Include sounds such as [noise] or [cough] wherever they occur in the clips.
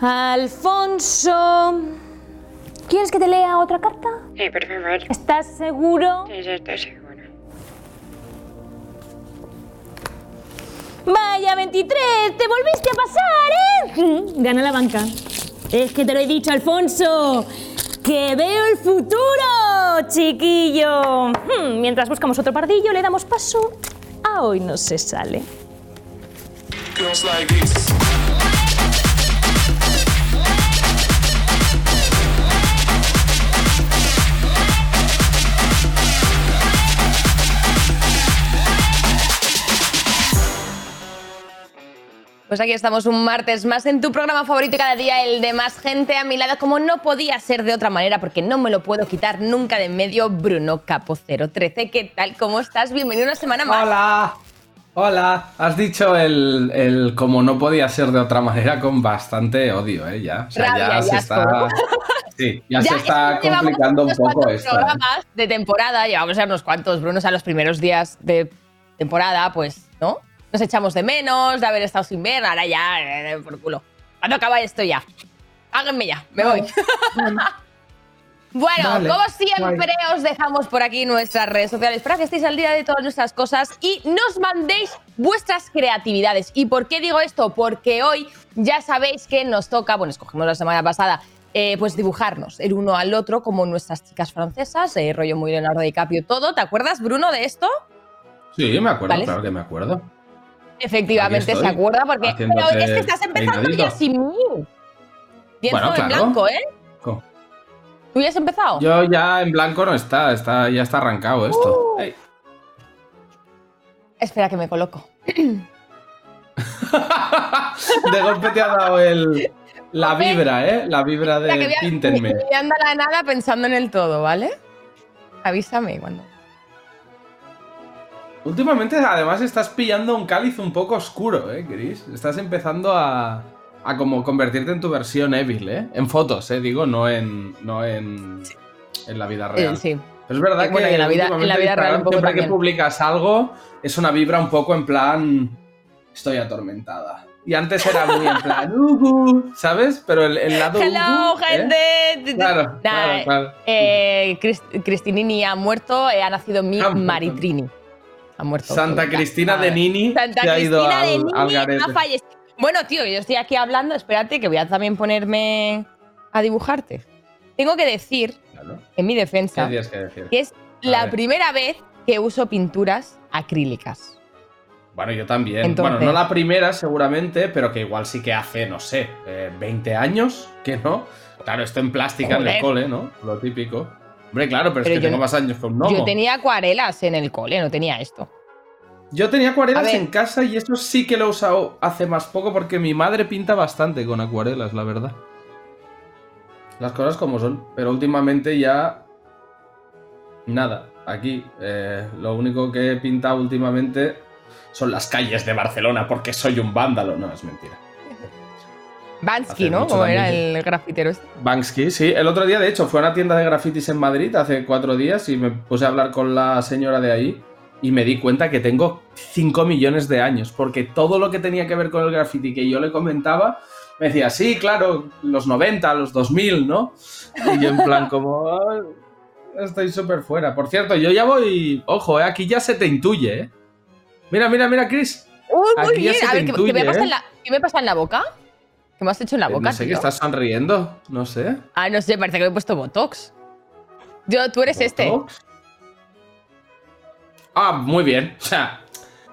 Alfonso. ¿Quieres que te lea otra carta? Sí, por favor. ¿Estás seguro? Sí, sí, estoy seguro. Vaya 23, te volviste a pasar, ¿eh? Gana la banca. Es que te lo he dicho, Alfonso. Que veo el futuro, chiquillo. Hmm, Mientras buscamos otro pardillo, le damos paso a hoy no se sale. Girls like this. Pues aquí estamos un martes más en tu programa favorito y cada día el de más gente a mi lado, como no podía ser de otra manera, porque no me lo puedo quitar nunca de en medio, Bruno Capo 013. ¿Qué tal? ¿Cómo estás? Bienvenido una semana más. Hola, hola. Has dicho el, el como no podía ser de otra manera con bastante odio, ¿eh? Ya, o sea, Rabia ya se está... Sí, ya, se es está complicando un poco esto. ¿eh? programas de temporada, llevamos ya unos cuantos, Bruno, o sea, los primeros días de temporada, pues, ¿no? Nos echamos de menos de haber estado sin ver, ahora ya, eh, por culo. ¿Cuándo acaba esto ya? Háganme ya, me voy. [laughs] Bueno, Vale, como siempre, os dejamos por aquí nuestras redes sociales para que estéis al día de todas nuestras cosas y nos mandéis vuestras creatividades. ¿Y por qué digo esto? Porque hoy ya sabéis que nos toca, bueno, escogimos la semana pasada, eh, pues dibujarnos el uno al otro como nuestras chicas francesas, eh, rollo muy Leonardo DiCaprio, todo. ¿Te acuerdas, Bruno, de esto? Sí, me acuerdo, ¿Vale? claro que me acuerdo. Efectivamente, se acuerda porque... Pero es que estás empezando ya sin mí. Pienso Bueno, en blanco, ¿eh? ¿Tú ya has empezado? Yo ya en blanco no está, está ya está arrancado esto. Uh. Espera que me coloco. [laughs] de golpe te ha dado el, la vibra, ¿eh? La vibra de píntenme. voy a andar a la nada pensando en el todo, ¿vale? Avísame cuando. Últimamente, además, estás pillando un cáliz un poco oscuro, ¿eh, Chris? Estás empezando a, a como convertirte en tu versión Evil, ¿eh? En fotos, ¿eh? Digo, no en, no en, en la vida real. Eh, sí. Pero es verdad Eh, bueno, que en la vida- en la últimamente vida real un poco siempre también. que publicas algo, es una vibra un poco en plan... Estoy atormentada. Y antes era muy en plan... ¿Sabes? Pero el, el lado... Hello, ujú, ¿eh? gente. Claro, Nah, claro, claro. eh, Crist- Cristinini ha muerto, eh, ha nacido mi. Maritrini. Ha muerto. Santa Cristina de Nini Santa se ha ido Cristina al, de Nini ha fallecido. Bueno, tío, yo estoy aquí hablando, espérate, que voy a también ponerme a dibujarte. Tengo que decir, Claro. en mi ¿Qué defensa, que decir? que es la ver. primera vez que uso pinturas acrílicas. Bueno, yo también. Entonces- Bueno, no la primera seguramente, pero que igual sí que hace, no sé, eh, 20 años, que no. Claro, esto en plástica en el cole, ¿no? Lo típico. Hombre, claro, pero, Pero es que tengo no- más años que un gnomo. Yo tenía acuarelas en el cole, no tenía esto. Yo tenía acuarelas en casa y eso sí que lo he usado hace más poco porque mi madre pinta bastante con acuarelas, la verdad. Las cosas como son. Pero últimamente ya... Nada. Aquí eh, lo único que he pintado últimamente son las calles de Barcelona porque soy un vándalo. No, es mentira. Bansky, ¿no? Como era el grafitero este. Sí. El otro día, de hecho, fue a una tienda de grafitis en Madrid hace cuatro días y me puse a hablar con la señora de ahí y me di cuenta que tengo 5 millones de años, porque todo lo que tenía que ver con el graffiti que yo le comentaba, me decía, sí, claro, los 90, los 2000, ¿no? Y yo en plan como... "Ay, estoy súper fuera. Por cierto, yo ya voy... Ojo, eh, aquí ya se te intuye, ¿eh? Mira, mira, mira, Chris. Uy, muy Aquí ya bien. se A te ver, ¿qué, intuye, qué me pasa en la, ¿qué me pasa en la boca? ¿Qué me has hecho en la boca, no sé, que tío? estás sonriendo, no sé. Ah, no sé, parece que me he puesto Botox. Yo, tú eres este. ¿Botox? Ah, muy bien. O sea,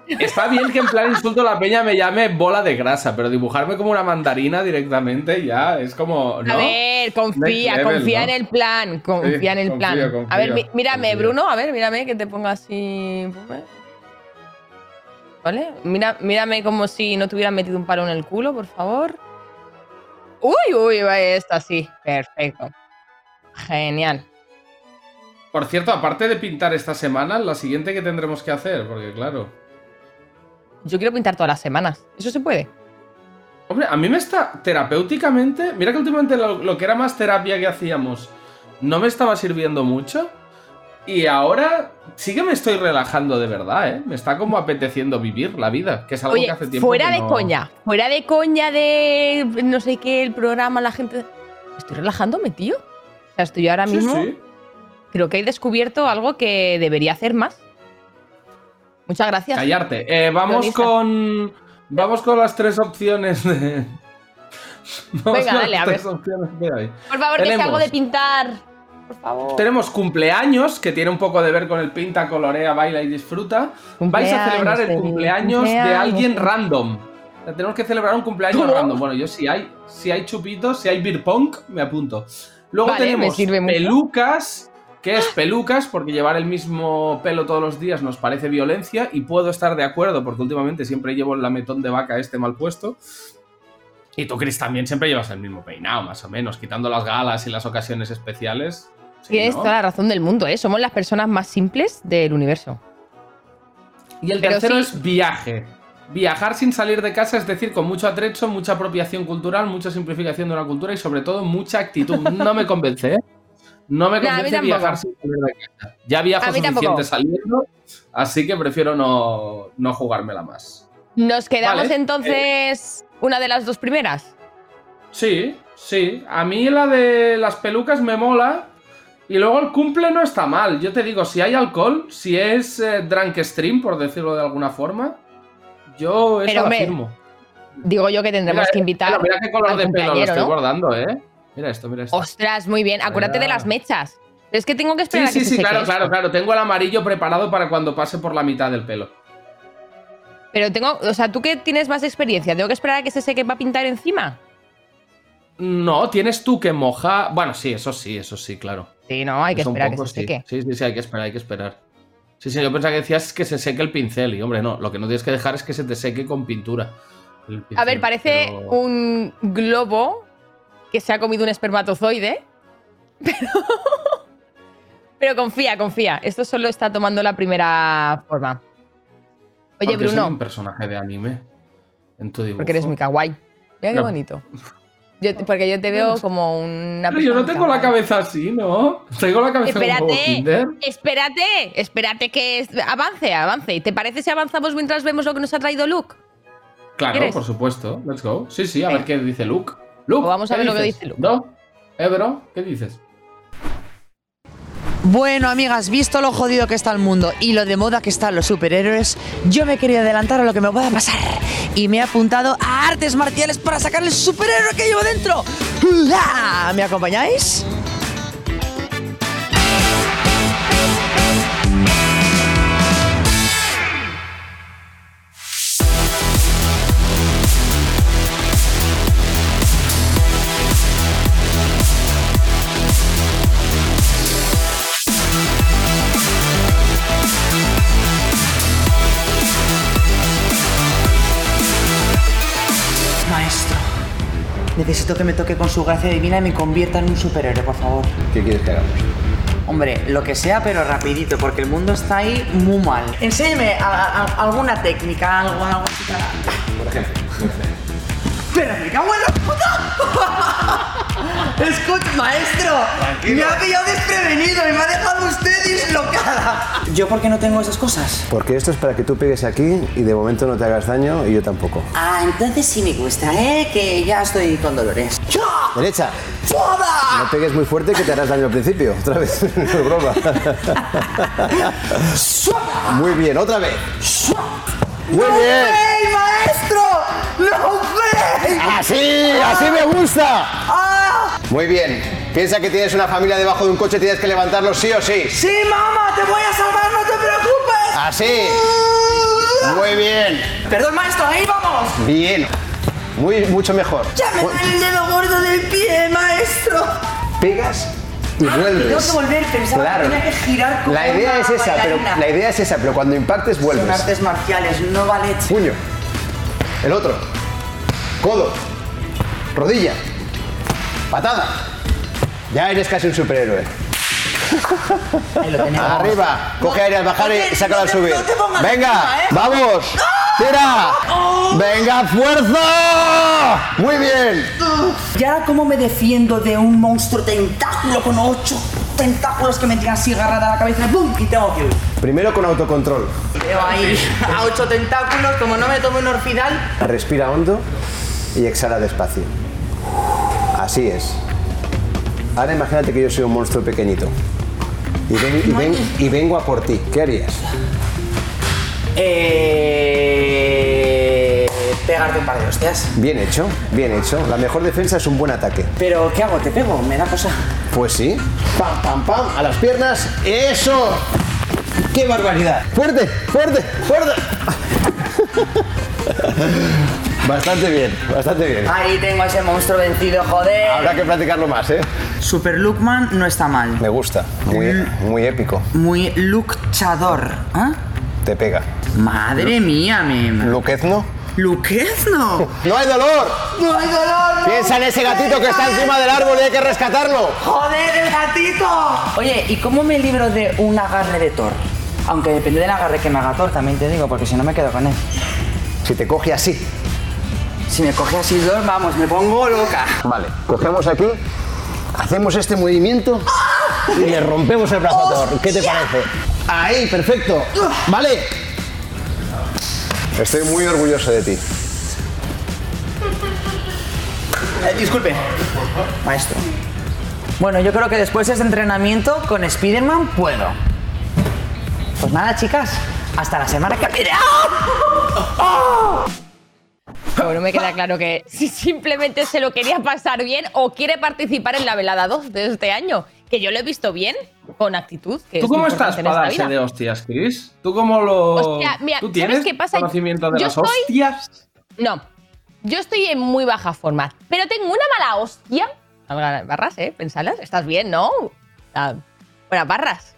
está bien que en plan insulto a la peña me llame bola de grasa, pero dibujarme como una mandarina directamente ya es como. ¿no? A ver, confía, level, confía ¿no? en el plan, confía Sí, en el confío, plan. a ver, mírame, confío. Bruno, a ver, mírame que te ponga así. ¿Vale? Mira, mírame como si no te hubieran metido un palo en el culo, por favor. Uy, uy, va esto así. Perfecto. Genial. Por cierto, aparte de pintar esta semana, la siguiente que tendremos que hacer, porque claro. Yo quiero pintar todas las semanas. ¿Eso se puede? Hombre, a mí me está terapéuticamente. Mira que últimamente lo, lo que era más terapia que hacíamos no me estaba sirviendo mucho. Y ahora sí que me estoy relajando de verdad, ¿eh? Me está como apeteciendo vivir la vida, que es algo Oye, que hace tiempo fuera que de no- coña, fuera de coña de no sé qué, el programa, la gente. Estoy relajándome, tío. O sea, estoy ahora mismo. sí. Creo que he descubierto algo que debería hacer más. Muchas gracias. Callarte. Eh, vamos con. Vamos con las tres opciones de. [laughs] Venga, dale, a ver. Por favor, que sea algo de pintar. Por favor. Tenemos cumpleaños, que tiene un poco de ver con el pinta, colorea, baila y disfruta. Vais a celebrar el cumpleaños de alguien random. O sea, tenemos que celebrar un cumpleaños ¿Cómo? random. Bueno, yo si hay, si hay chupitos, si hay beer pong, me apunto. Luego Vale, tenemos pelucas, que es pelucas, porque llevar el mismo pelo todos los días nos parece violencia y puedo estar de acuerdo, porque últimamente siempre llevo el lametón de vaca este mal puesto. Y tú, Chris, también siempre llevas el mismo peinado, más o menos, quitando las galas y las ocasiones especiales. Sí, Tienes ¿no? toda la razón del mundo, ¿eh? Somos las personas más simples del universo. Y el Pero tercero sí. es viaje. Viajar sin salir de casa, es decir, con mucho atrecho, mucha apropiación cultural, mucha simplificación de una cultura y sobre todo mucha actitud. No me convence, ¿eh? No me [laughs] convence viajar sin salir de casa. Ya viajo suficiente tampoco. saliendo, así que prefiero no, no jugármela más. ¿Nos quedamos Vale. entonces una de las dos primeras? Sí, sí. A mí la de las pelucas me mola. Y luego el cumple no está mal. Yo te digo, si hay alcohol, si es eh, drunk stream, por decirlo de alguna forma, yo eso Pero, hombre, firmo. Digo yo que tendremos Mira, que invitar. Mira, mira qué color de pelo lo estoy ¿no? guardando, ¿eh? Mira esto, mira esto. Ostras, muy bien. Acuérdate de las mechas. Es que tengo que sí, esperar a que sí, se sí, seque claro, esto. claro, claro. Tengo el amarillo preparado para cuando pase por la mitad del pelo. Pero tengo, o sea, tú que tienes más experiencia, tengo que esperar a que se seque para pintar encima. No, tienes tú que moja. Bueno, sí, eso sí, eso sí, claro. Sí, no, hay que un esperar que poco, se sí. seque. Sí, sí, sí, hay que esperar, hay que esperar. Sí, sí, yo pensaba que decías que se seque el pincel. Y hombre, no, lo que no tienes que dejar es que se te seque con pintura. A ver, parece pero- un globo que se ha comido un espermatozoide. [laughs] Pero, pero confía, confía. Esto solo está tomando la primera forma. Oye, Porque soy Bruno, un personaje de anime en tu dibujo. porque eres muy kawaii. Mira qué No. bonito. [laughs] Yo- porque yo te veo como una Pero yo no tengo la cabeza así, ¿no? Tengo la cabeza como Espérate, Kinder. espérate, espérate que avance, avance. ¿Te parece si avanzamos mientras vemos lo que nos ha traído Luke? Claro, ¿Quieres? por supuesto. Let's go. Sí, sí, a ver qué dice Luke. Luke. O vamos a ¿qué ver lo que dice Luke. ¿No? ¿Eh, bro? ¿Qué dices? Bueno, amigas, visto lo jodido que está el mundo y lo de moda que están los superhéroes, yo me quería adelantar a lo que me pueda pasar y me he apuntado a artes marciales para sacar el superhéroe que llevo dentro. ¿Me acompañáis? Necesito que me toque con su gracia divina y me convierta en un superhéroe, por favor. ¿Qué quieres que hagamos? Hombre, lo que sea, pero rapidito, porque el mundo está ahí muy mal. Enséñeme a- a- alguna técnica, algo, algo así para- Por ejemplo. ¡Pero me cago en la puta! Escucha, maestro, me ha pillado desprevenido y me ha dejado usted dislocada. ¿Yo por qué no tengo esas cosas? Porque esto es para que tú pegues aquí y de momento no te hagas daño y yo tampoco. Ah, entonces sí me gusta, ¿eh? Que ya estoy con dolores. Derecha, ¡Foda! no pegues muy fuerte que te harás daño al principio. Otra vez, [laughs] no es broma. Muy bien, otra vez. Muy bien. ¡Ey, maestro! ¡No way! Así, así me gusta. ¡Ah! Muy bien. Piensa que tienes una familia debajo de un coche tienes que levantarlo sí o sí. ¡Sí, mamá! ¡Te voy a salvar, no te preocupes! Así. Muy bien. Perdón, maestro, ahí vamos. Bien. Muy, mucho mejor. Ya me duele el dedo gordo del pie, maestro. Pegas y vuelves. Tengo que volver, pensaba Claro. que tenía que girar como La idea una es esa, pero la idea es esa, pero cuando impactes Son vuelves. artes marciales, no vale. Puño. El otro. Codo. Rodilla. Patada. Ya eres casi un superhéroe. Ahí lo tenemos. Arriba. Coge aire al bajar y sácalo al subir. no te pongas Venga, encima, ¿eh? vamos. Tira. Venga, fuerza. Muy bien. ¿Y ahora cómo me defiendo de un monstruo tentáculo con ocho tentáculos que me tiran así agarrada a la cabeza, ¡pum! y tengo que huir. Primero con autocontrol. Veo ahí a ocho tentáculos, como no me tome un orfidal. Respira hondo y exhala despacio. Así es. Ahora imagínate que yo soy un monstruo pequeñito. Y, ven- y ven- y vengo a por ti. ¿Qué harías? Eh. Pegarte un par de hostias. Bien hecho, bien hecho. La mejor defensa es un buen ataque. Pero, ¿qué hago? ¿Te pego? Me da cosa. Pues sí. Pam, pam, pam. A las piernas. ¡Eso! ¡Qué barbaridad! ¡Fuerte! ¡Fuerte! ¡Fuerte! Bastante bien, bastante bien. Ahí tengo a ese monstruo vencido, joder. Habrá que practicarlo más, ¿eh? Super Lookman no está mal. Me gusta. Muy, muy épico. Muy luchador. ¿Ah? Te pega. Madre mía, me. Luquezno. ¡Luquezno! [laughs] ¡No hay dolor! ¡No hay dolor! Piensa en ese gatito que está encima del árbol y hay que rescatarlo. ¡Joder, el gatito! Oye, ¿y cómo me libro de un agarre de Thor? Aunque depende del agarre que me haga Thor, también te digo, porque si no me quedo con él. Si te coge así. Si me coge así Thor, vamos, me pongo loca. Vale, cogemos aquí, hacemos este movimiento y le rompemos el brazo a Thor. ¿Qué te parece? Ahí, perfecto. Vale. Estoy muy orgulloso de ti. Eh, disculpe, maestro. Bueno, yo creo que después de ese entrenamiento con Spider-Man puedo. Pues nada, chicas, hasta la semana que viene. Pero no me queda claro que si simplemente se lo quería pasar bien o quiere participar en la velada 2 de este año. Que yo lo he visto bien, con actitud. Que ¿Tú es cómo estás para darse vida. de hostias, Chris? ¿Tú cómo lo. Hostia, mira, ¿Tú ¿sabes tienes qué pasa? conocimiento de Yo las estoy- hostias? No, yo estoy en muy baja forma, pero tengo una mala hostia. Barras, ¿eh? Pensadlas. Estás bien, ¿no? Buenas barras.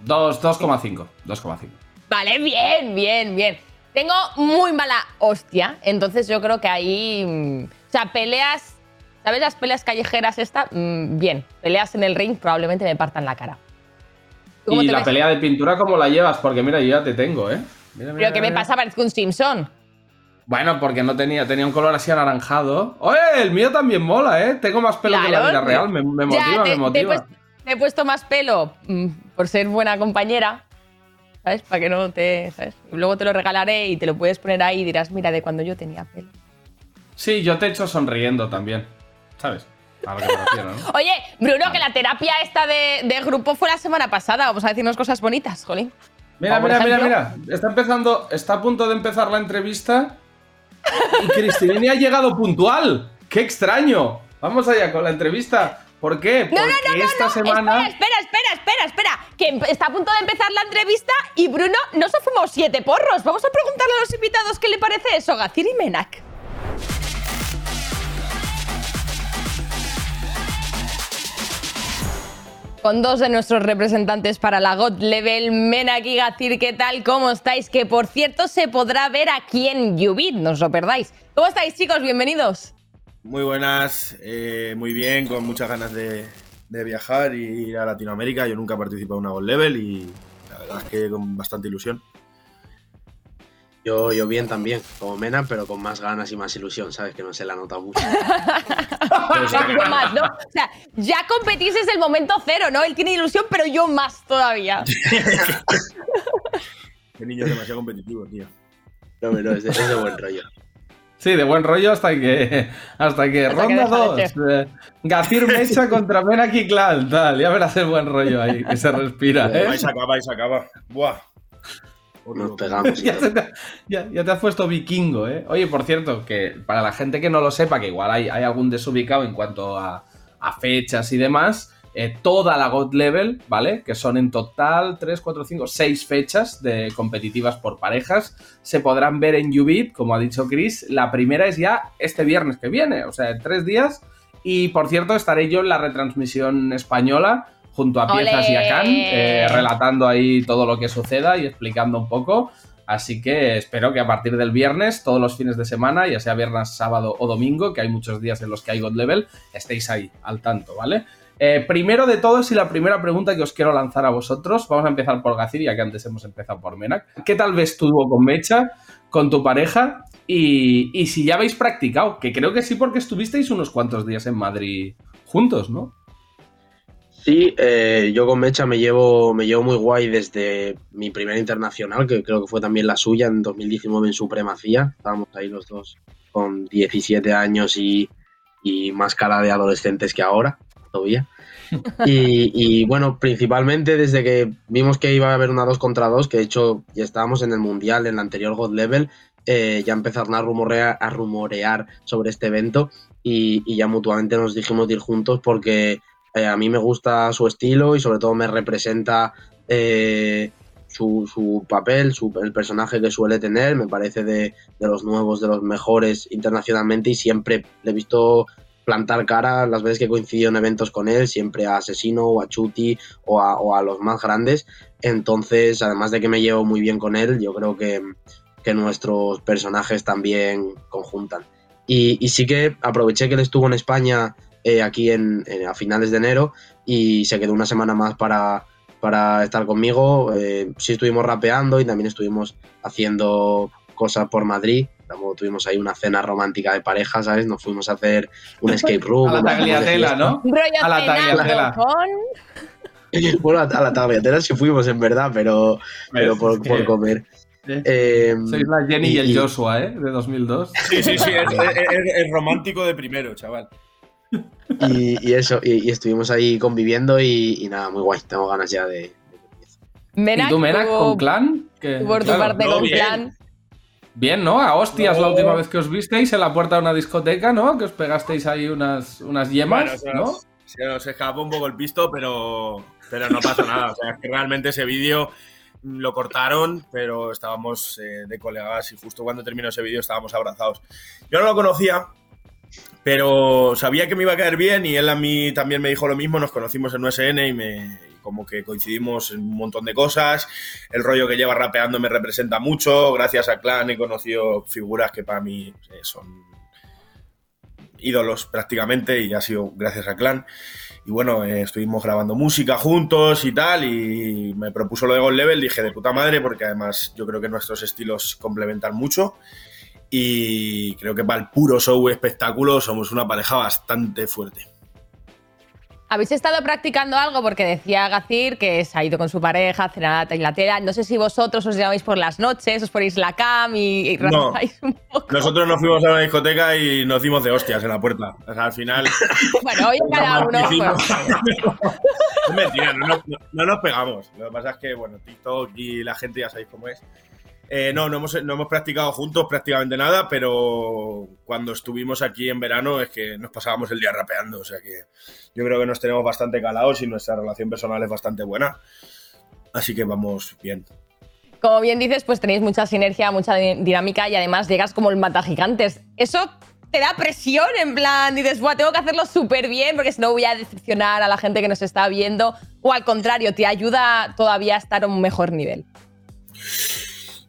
Dos- 2,5. 2,5. Vale, bien, bien, bien. Tengo muy mala hostia, entonces yo creo que ahí. mm, O sea, peleas. ¿Sabes las peleas callejeras esta? Mm, bien. Peleas en el ring probablemente me partan la cara. ¿Tú cómo Y la ves? pelea de pintura, ¿cómo la llevas? Porque mira, yo ya te tengo, ¿eh? Mira, mira, ¿Pero qué me pasa? Parezco un Simpson. Bueno, porque no tenía, tenía un color así anaranjado. ¡Oye! El mío también mola, ¿eh? Tengo más pelo que la vida real. Me, me Ya, motiva, te- me te he motiva. puesto- Te he puesto más pelo mm, por ser buena compañera. ¿Sabes? Para que no te. ¿Sabes? Y luego te lo regalaré y te lo puedes poner ahí y dirás, mira, de cuando yo tenía pelo. Sí, yo te echo sonriendo también. ¿Sabes? A lo que me refiero, ¿no? [laughs] Oye, Bruno, que la terapia esta de, de grupo fue la semana pasada. Vamos a decirnos cosas bonitas, jolín. Mira, mira, mira, mira. Está empezando, está a punto de empezar la entrevista y Cristinini ha llegado puntual. ¡Qué extraño! Vamos allá con la entrevista. ¿Por qué? Porque No, no, no, no, esta no. semana. Espera, espera, espera, espera, espera. Que está a punto de empezar la entrevista y Bruno no se fumó siete porros. Vamos a preguntarle a los invitados qué le parece eso, Gacir y Menak. Con dos de nuestros representantes para la God Level, Menak y Gacir, ¿qué tal? ¿Cómo estáis? Que por cierto se podrá ver aquí en Ubit, no os lo perdáis. ¿Cómo estáis, chicos? Bienvenidos. Muy buenas, eh, muy bien, con muchas ganas de, de viajar y ir a Latinoamérica. Yo nunca he participado en una Gold Level y la verdad es que con bastante ilusión. Yo, yo bien también, como Mena, pero con más ganas y más ilusión, ¿sabes? Que no se la nota mucho. [laughs] yo más, ¿no? O sea, ya competís desde el momento cero, ¿no? Él tiene ilusión, pero yo más todavía. [laughs] Qué niño demasiado competitivo, tío. No, pero es de, es de buen rollo. Sí, de buen rollo hasta que. [laughs] Hasta que. Hasta ronda deja de 2. Eh, Gacir Mecha [laughs] contra Menak Clan. Tal. Ya verás el buen rollo ahí, que se respira, ¿eh? Ahí se acaba, ahí se acaba. Buah. Nos pegamos Ya, te- ya- ya te has puesto vikingo, ¿eh? Oye, por cierto, que para la gente que no lo sepa, que igual hay, hay algún desubicado en cuanto a, a fechas y demás, eh, toda la God Level, ¿vale? Que son en total 3, 4, 5, 6 fechas de competitivas por parejas, se podrán ver en Ubit, como ha dicho Chris. La primera es ya este viernes que viene, o sea, en tres días. Y por cierto, estaré yo en la retransmisión española junto a Piezas y a ¡Ole! eh, relatando ahí todo lo que suceda y explicando un poco. Así que espero que a partir del viernes, todos los fines de semana, ya sea viernes, sábado o domingo, que hay muchos días en los que hay God Level, estéis ahí, al tanto, ¿vale? Eh, primero de todo, y la primera pregunta que os quiero lanzar a vosotros, vamos a empezar por Gacir, ya que antes hemos empezado por Menak. ¿Qué tal ves tú con Mecha, con tu pareja? Y, y si ya habéis practicado, que creo que sí, porque estuvisteis unos cuantos días en Madrid juntos, ¿no? Sí, eh, yo con Mecha me llevo, me llevo muy guay desde mi primer internacional, que creo que fue también la suya en 2019 en Supremacía. Estábamos ahí los dos con 17 años y, y más cara de adolescentes que ahora, todavía. [laughs] Y, bueno, principalmente desde que vimos que iba a haber una 2 contra 2, que de hecho ya estábamos en el Mundial, en el anterior God Level, eh, ya empezaron a rumorear, a rumorear sobre este evento y, ya mutuamente nos dijimos ir juntos porque eh, a mí me gusta su estilo y sobre todo me representa eh, su, su, papel, su, el personaje que suele tener. Me parece de, de, los nuevos, de los mejores internacionalmente y siempre le he visto plantar cara las veces que he coincidido en eventos con él, siempre a Asesino o a Chuti o a, los más grandes. Entonces, además de que me llevo muy bien con él, yo creo que, que nuestros personajes también conjuntan. Y, y, sí que aproveché que él estuvo en España eh, aquí en, en, a finales de enero y se quedó una semana más para, para estar conmigo. Eh, sí estuvimos rapeando y también estuvimos haciendo cosas por Madrid. Tuvimos ahí una cena romántica de pareja, ¿sabes? Nos fuimos a hacer un [laughs] escape room. a la tagliatela, ¿no? A la tagliatela. [laughs] bueno, a la tagliatela sí fuimos, en verdad, pero, pero por, por comer. Eh, Sois la Jenny y, y, el Joshua, ¿eh? De 2002. Sí, sí, sí, es, es, es romántico de primero, chaval. Y, y, eso, y, y, estuvimos ahí conviviendo y, nada, muy guay, tengo ganas ya de... ¿Y tú, Menac, con Clan? Que, por tu claro, parte, con bien. Clan. Bien, ¿no? A hostias no. la última vez que os visteis en la puerta de una discoteca, ¿no? Que os pegasteis ahí unas, unas yemas, bueno, ¿no? Se nos escapó un poco el pisto, pero, pero no pasa nada. O sea, es que realmente ese vídeo lo cortaron, pero estábamos eh, de colegas y justo cuando terminó ese vídeo estábamos abrazados. Yo no lo conocía, pero sabía que me iba a caer bien y él a mí también me dijo lo mismo, nos conocimos en USN y me como que coincidimos en un montón de cosas, el rollo que lleva rapeando me representa mucho, gracias a Clan he conocido figuras que para mí eh, son ídolos prácticamente y ha sido gracias a Clan. Y bueno, eh, estuvimos grabando música juntos y tal, y me propuso lo de God Level, dije de puta madre, porque además yo creo que nuestros estilos complementan mucho y creo que para el puro show espectáculo somos una pareja bastante fuerte. ¿Habéis estado practicando algo? Porque decía Gacir que se ha ido con su pareja a cenar a Inglaterra. No sé si vosotros os llamáis por las noches, os ponéis la cam y, y no. un poco. Nosotros nos fuimos a la discoteca y nos dimos de hostias en la puerta. O sea, al final. [laughs] bueno, hoy cada uno. Es mentira, no, no, no, nos pegamos. Lo que pasa es que, bueno, TikTok y la gente ya sabéis cómo es. Eh, no, no hemos, no hemos practicado juntos prácticamente nada, pero cuando estuvimos aquí en verano es que nos pasábamos el día rapeando. O sea que yo creo que nos tenemos bastante calados y nuestra relación personal es bastante buena. Así que vamos bien. Como bien dices, pues tenéis mucha sinergia, mucha dinámica y además llegas como el mata gigantes. Eso te da presión, en plan, dices, Buah, tengo que hacerlo súper bien porque si no voy a decepcionar a la gente que nos está viendo. O al contrario, te ayuda todavía a estar a un mejor nivel.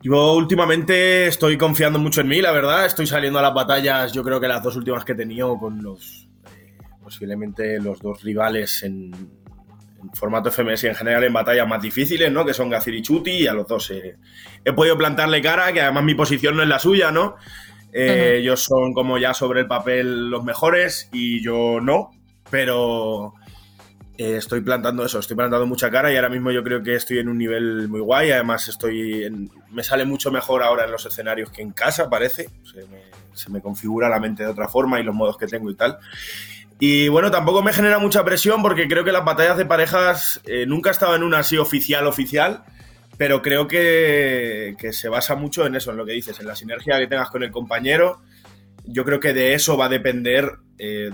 Yo últimamente estoy confiando mucho en mí, la verdad. Estoy saliendo a las batallas, yo creo que las dos últimas que he tenido con los, eh, posiblemente los dos rivales en, en, formato FMS y en general en batallas más difíciles, ¿no? Que son Gazir y Chuti, y a los dos eh, he podido plantarle cara, que además mi posición no es la suya, ¿no? Eh, uh -huh. Ellos son como ya sobre el papel los mejores y yo no, pero eh, estoy plantando eso, estoy plantando mucha cara y ahora mismo yo creo que estoy en un nivel muy guay. Además, estoy me sale mucho mejor ahora en los escenarios que en casa, parece. Se me, se me, configura la mente de otra forma y los modos que tengo y tal. Y bueno, tampoco me genera mucha presión porque creo que las batallas de parejas eh, nunca he estado en una así oficial, oficial. Pero creo que, que se basa mucho en eso, en lo que dices, en la sinergia que tengas con el compañero. Yo creo que de eso va a depender eh,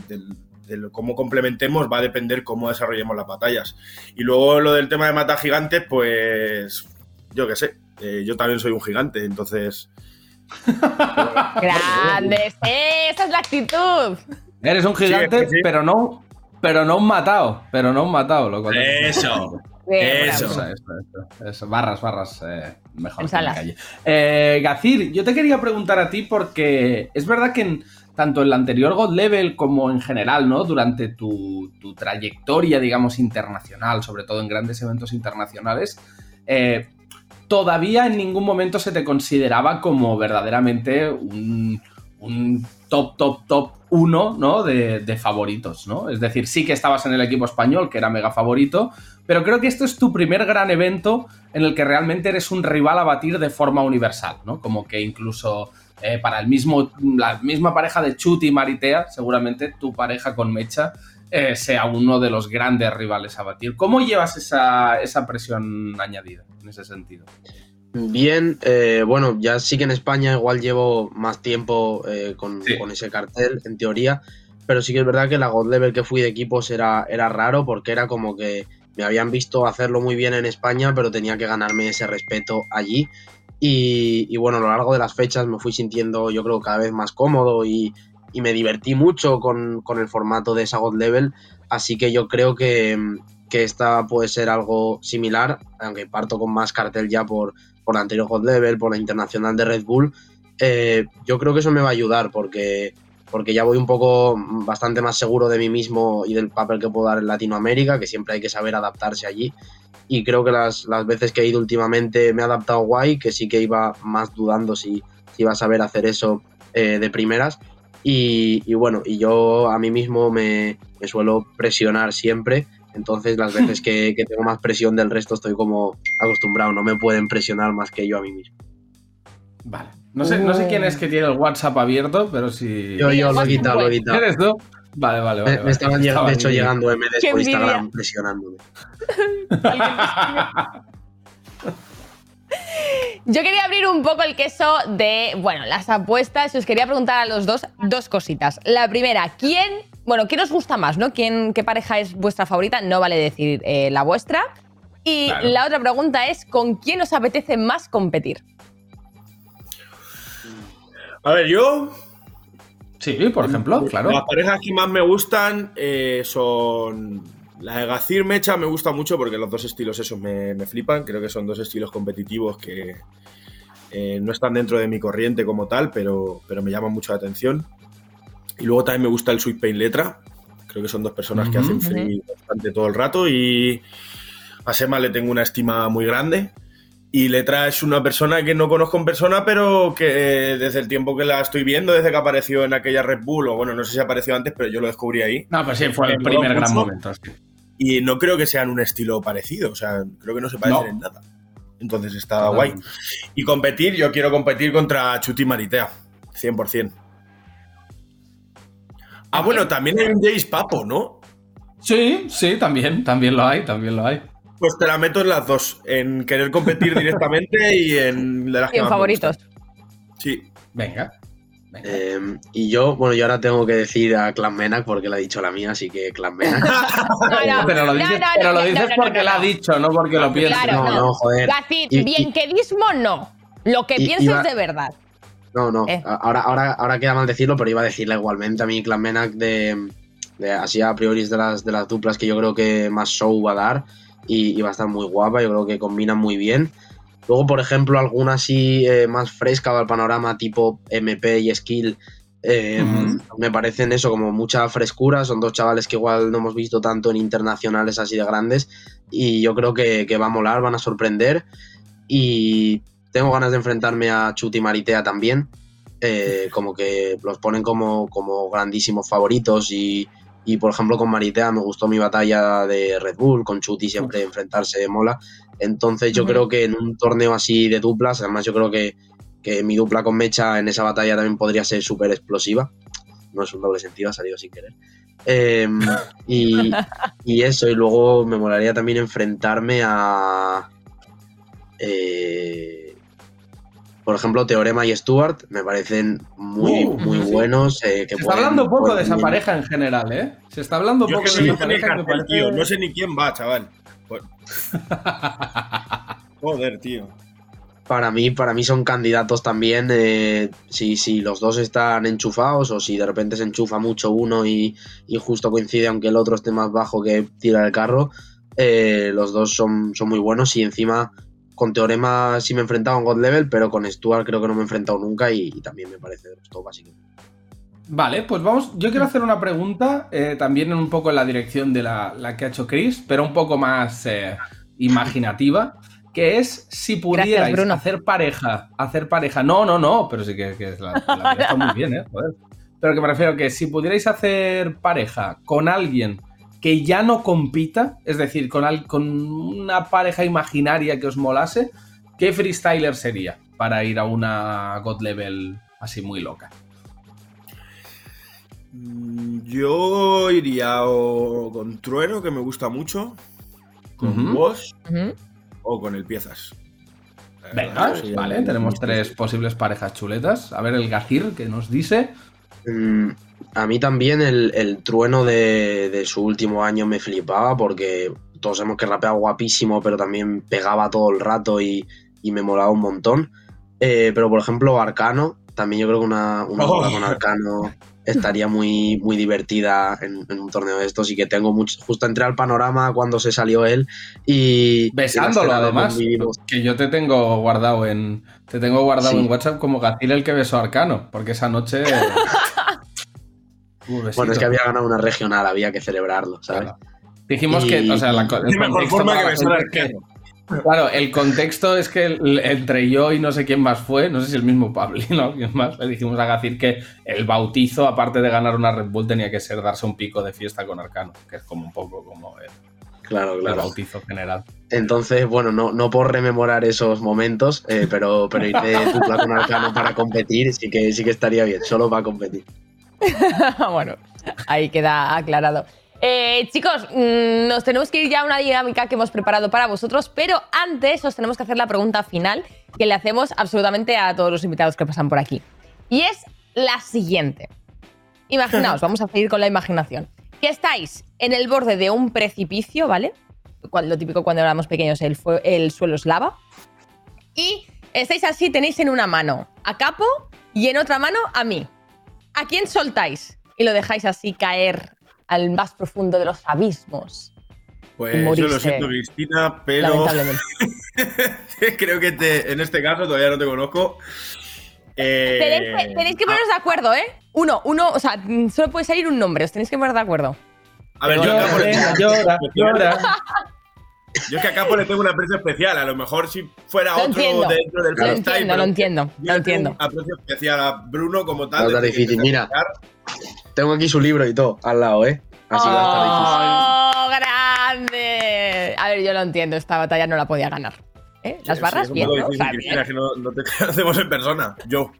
de cómo complementemos va a depender cómo desarrollemos las batallas. Y luego lo del tema de matar gigantes, pues yo qué sé, eh, yo también soy un gigante, entonces... [laughs] Grandes, ¡Eh, esa es la actitud. Eres un gigante, sí, es que sí. pero no, pero no un matado, pero no un matado, loco. Eso. Eso. Eso, eso, eso, eso, Barras, barras, eh, mejor que en la calle. Eh, Gacir, yo te quería preguntar a ti porque es verdad que en, tanto en el anterior God Level como en general, ¿no? Durante tu, tu, trayectoria, digamos, internacional, sobre todo en grandes eventos internacionales, eh, todavía en ningún momento se te consideraba como verdaderamente un, un top, top, top uno, ¿no? De, de favoritos, ¿no? Es decir, sí que estabas en el equipo español, que era mega favorito, pero creo que esto es tu primer gran evento en el que realmente eres un rival a batir de forma universal, ¿no? Como que incluso eh, para el mismo, la misma pareja de Chut y Maritea, seguramente tu pareja con Mecha eh, sea uno de los grandes rivales a batir. ¿Cómo llevas esa, esa presión añadida en ese sentido? Bien, eh, bueno, ya sí que en España igual llevo más tiempo con, Sí. con ese cartel, en teoría, pero sí que es verdad que la God Level que fui de equipos era, era raro porque era como que me habían visto hacerlo muy bien en España, pero tenía que ganarme ese respeto allí. Y, y bueno, a lo largo de las fechas me fui sintiendo yo creo cada vez más cómodo y, y me divertí mucho con, con el formato de esa God Level, así que yo creo que, que esta puede ser algo similar, aunque parto con más cartel ya por, por la anterior God Level, por la internacional de Red Bull, eh, yo creo que eso me va a ayudar porque, porque ya voy un poco bastante más seguro de mí mismo y del papel que puedo dar en Latinoamérica, que siempre hay que saber adaptarse allí. Y creo que las, las veces que he ido últimamente me he adaptado guay, que sí que iba más dudando si, si iba a saber hacer eso eh, de primeras. Y, y bueno, y yo a mí mismo me, me suelo presionar siempre. Entonces las veces [laughs] que, que tengo más presión del resto estoy como acostumbrado. No me pueden presionar más que yo a mí mismo. Vale. No sé, no sé quién es que tiene el WhatsApp abierto, pero si. Yo, yo lo he quitado, lo he quitado. ¿Eres tú? Vale, vale, vale. Me, estaban, lleg- de hecho, llegando MDs por envidia. Instagram presionándome. [laughs] Yo quería abrir un poco el queso de, bueno, las apuestas. Os quería preguntar a los dos dos cositas. La primera, ¿quién, bueno, quién os gusta más, no? ¿Quién, ¿Qué pareja es vuestra favorita? No vale decir eh, la vuestra. Y Claro. la otra pregunta es, ¿con quién os apetece más competir? A ver, yo. Sí, por ejemplo, claro. Las parejas que más me gustan eh, son. La de Gacir Mecha me gusta mucho porque los dos estilos esos me, me flipan. Creo que son dos estilos competitivos que eh, no están dentro de mi corriente como tal, pero, pero me llaman mucho la atención. Y luego también me gusta el Sweet Pain Letra. Creo que son dos personas que hacen free bastante todo el rato y a Sema le tengo una estima muy grande. Y Letra es una persona que no conozco en persona, pero que eh, desde el tiempo que la estoy viendo, desde que apareció en aquella Red Bull, o bueno, no sé si apareció antes, pero yo lo descubrí ahí. No, pues sí, fue el Me primer gran momento. sí. Y no creo que sean un estilo parecido, o sea, creo que no se parecen No. en nada. Entonces está guay. Y competir, yo quiero competir contra Chuti Maritea, 100%. Ah, bueno, también hay un Jace Papo, ¿no? Sí, sí, también, también lo hay, también lo hay. Pues te la meto en las dos, en querer competir [laughs] directamente y en de las Y que en favoritos. Sí. Venga. venga. Eh, y yo, bueno, yo ahora tengo que decir a Clan Menac porque le ha dicho la mía, así que Clan Menac. [laughs] No, no, pero lo no, dices, no, pero lo dices no, no, porque no, lo ha dicho, no porque lo piensas. Claro, no, no. joder. Gacit, Y- y- bienquedismo no. Lo que Y- pienses iba- de verdad. No, no, Eh. ahora, ahora, ahora queda mal decirlo, pero iba a decirle igualmente a mí Clan Menac de, de así a priori es de las, de las duplas que yo creo que más show va a dar y, y va a estar muy guapa, yo creo que combinan muy bien. Luego, por ejemplo, alguna así eh, más fresca al panorama tipo MP y Skill, eh, me parecen eso, como mucha frescura, son dos chavales que igual no hemos visto tanto en internacionales así de grandes y yo creo que, que va a molar, van a sorprender y tengo ganas de enfrentarme a Chuti Maritea también. eh, como que los ponen como, como grandísimos favoritos y, y, por ejemplo con Maritea me gustó mi batalla de Red Bull, con Chuti siempre enfrentarse mola. Entonces yo creo que en un torneo así de duplas, además yo creo que, que mi dupla con Mecha en esa batalla también podría ser súper explosiva. No es un doble sentido, ha salido sin querer. Em, y, y eso, y luego me molaría también enfrentarme a... eh, por ejemplo, Teorema y Stuart me parecen muy, Uh, muy sí. buenos. eh, que Se está pueden- hablando poco de esa bien- pareja en general, ¿eh? Se está hablando Yo poco de esa pareja. cartel, parece- tío. No sé ni quién va, chaval. Pues- [laughs] Joder, tío. Para mí, para mí son candidatos también. eh, si, si los dos están enchufados o si de repente se enchufa mucho uno y, y justo coincide, aunque el otro esté más bajo que tira el carro, eh, los dos son, son muy buenos. Y encima, con Teorema sí me he enfrentado en God Level, pero con Stuart creo que no me he enfrentado nunca y, y también me parece de los top, así que. Vale, pues vamos. Yo quiero hacer una pregunta, eh, también un poco en la dirección de la, la que ha hecho Chris, pero un poco más eh, imaginativa. Que es si pudierais hacer pareja, hacer pareja. No, no, no, pero sí que, que la, la está muy bien, ¿eh? Joder. Pero que me refiero que si pudierais hacer pareja con alguien que ya no compita, es decir, con, al- con una pareja imaginaria que os molase, ¿qué freestyler sería para ir a una God Level así muy loca? Mm, Yo iría o con Trueno, que me gusta mucho, con. Boss Ujú. o con el Piezas. Venga, vale, tenemos tres posibles parejas chuletas. A ver el Gazir que nos dice. Mm, A mí también el, el trueno de, de su último año me flipaba porque todos sabemos que rapea guapísimo, pero también pegaba todo el rato y, y me molaba un montón. Eh, pero por ejemplo, Arcano, también yo creo que una, una Oh. con Arcano estaría muy, muy divertida en, en un torneo de estos y que tengo mucho. Justo entré al panorama cuando se salió él y. Besándolo, además. Que yo te tengo guardado en. Te tengo guardado Sí. en WhatsApp como Gazir el que besó a Arcano. Porque esa noche. [laughs] Bueno, es que había ganado una regional, había que celebrarlo, ¿sabes? Claro. Dijimos Y- que, o sea, la el mejor contexto forma que la besar a gente es que- Arcano. Claro, el contexto es que el- entre yo y no sé quién más fue, no sé si el mismo Pablino [laughs] o quién más, le dijimos a Gazir que el bautizo, aparte de ganar una Red Bull, tenía que ser darse un pico de fiesta con Arcano, que es como un poco como el, Claro, el claro. bautizo general. Entonces, bueno, no, no por rememorar esos momentos, eh, pero, pero ir de dupla con Arcano para competir sí que, sí que estaría bien, solo para competir. [laughs] bueno, ahí queda aclarado. Eh, chicos, mm, nos tenemos que ir ya a una dinámica que hemos preparado para vosotros, pero antes os tenemos que hacer la pregunta final que le hacemos absolutamente a todos los invitados que pasan por aquí. Y es la siguiente. Imaginaos, [laughs] vamos a seguir con la imaginación. Que estáis en el borde de un precipicio, ¿vale? Lo típico cuando éramos pequeños, el, el suelo es lava. Y estáis así, tenéis en una mano a Capo y en otra mano a mí. ¿A quién soltáis? Y lo dejáis así caer al más profundo de los abismos. Pues Morirse. yo lo siento, Cristina, pero [laughs] creo que te- en este caso todavía no te conozco. Eh, Tenéis, que, tenéis que poneros de acuerdo, ¿eh? Uno, uno, o sea, solo puede salir un nombre, os tenéis que poner de acuerdo. a ver, yo, Llora, llora, llora. Yo es que a Capo le tengo un aprecio especial. A lo mejor si fuera Lo otro entiendo. dentro del Lo freestyle, entiendo, lo entiendo, yo lo entiendo. un aprecio especial a Bruno como tal. Que difícil, mira. Tengo aquí su libro y todo, al lado, ¿eh? Así va a estar difícil. ¡Oh, grande! A ver, yo lo entiendo, esta batalla no la podía ganar. ¿Eh? Las Sí, barras bien, ¿no? O difícil, sea, Cristina, bien. que no, no te [laughs] conocemos en persona. Yo.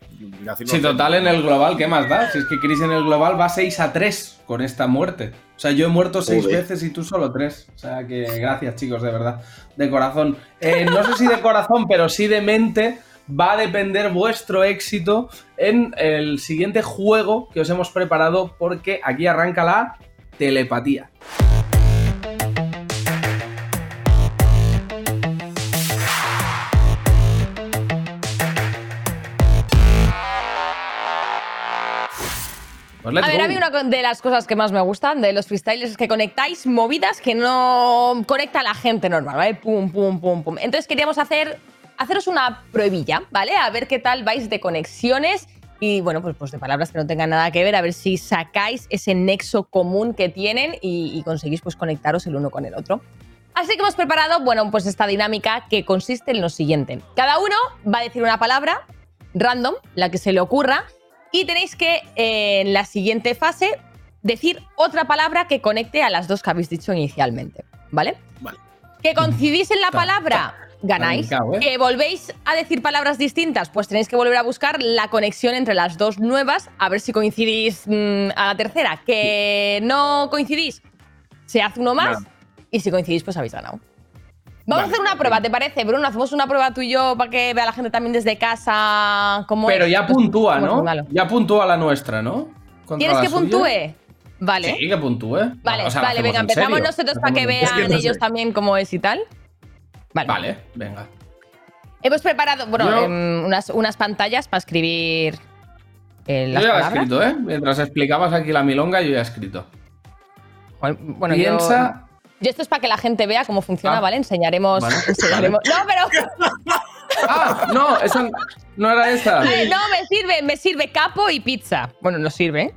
Sí, total, en el global, ¿qué más da? Si es que Chris en el global va 6 a 3 con esta muerte. O sea, yo he muerto 6 Joder. veces y tú solo 3. O sea, que gracias, chicos, de verdad. De corazón. Eh, no sé si de corazón, pero sí de mente. Va a depender vuestro éxito en el siguiente juego que os hemos preparado, porque aquí arranca la telepatía. Pues A ver, go. a mí una de las cosas que más me gustan de los freestylers es que conectáis movidas que no conecta a la gente normal, ¿vale? Pum, pum, pum, pum. Entonces queríamos hacer, haceros una pruebilla, ¿vale? A ver qué tal vais de conexiones y, bueno, pues, pues de palabras que no tengan nada que ver, a ver si sacáis ese nexo común que tienen y, y conseguís pues conectaros el uno con el otro. Así que hemos preparado, bueno, pues esta dinámica que consiste en lo siguiente. Cada uno va a decir una palabra random, la que se le ocurra, y tenéis que, eh, en la siguiente fase, decir otra palabra que conecte a las dos que habéis dicho inicialmente, ¿vale? Vale. Que coincidís en la palabra, ganáis. ¿eh? Que volvéis a decir palabras distintas, pues tenéis que volver a buscar la conexión entre las dos nuevas, a ver si coincidís mm, a la tercera. Que no coincidís, se hace uno más, y si coincidís, pues habéis ganado. Vamos Vale, a hacer una prueba, ¿te parece, Bruno? Hacemos una prueba tú y yo para que vea la gente también desde casa cómo Pero es. ya Pues, puntúa, cómo es ¿no? malo. Ya puntúa la nuestra, ¿no? Contra ¿Quieres que suya. puntúe? Vale. Sí, que puntúe. Vale, O sea, lo vale, venga, en empezamos serio. nosotros para que vean Es que no ellos sé. también cómo es y tal. Vale. Vale, venga. Hemos preparado, bueno, Yo- em, unas, unas pantallas para escribir eh, Yo las ya he escrito, ¿eh? Mientras explicabas aquí la milonga, yo ya he escrito. Bueno, yo- Piensa. Yo, esto es para que la gente vea cómo funciona, Ah. ¿vale? Enseñaremos. Vale, enseñaremos- No, pero. [laughs] ¡Ah! No, esa no era esta. Vale, no, me sirve, me sirve capo y pizza. Bueno, nos sirve.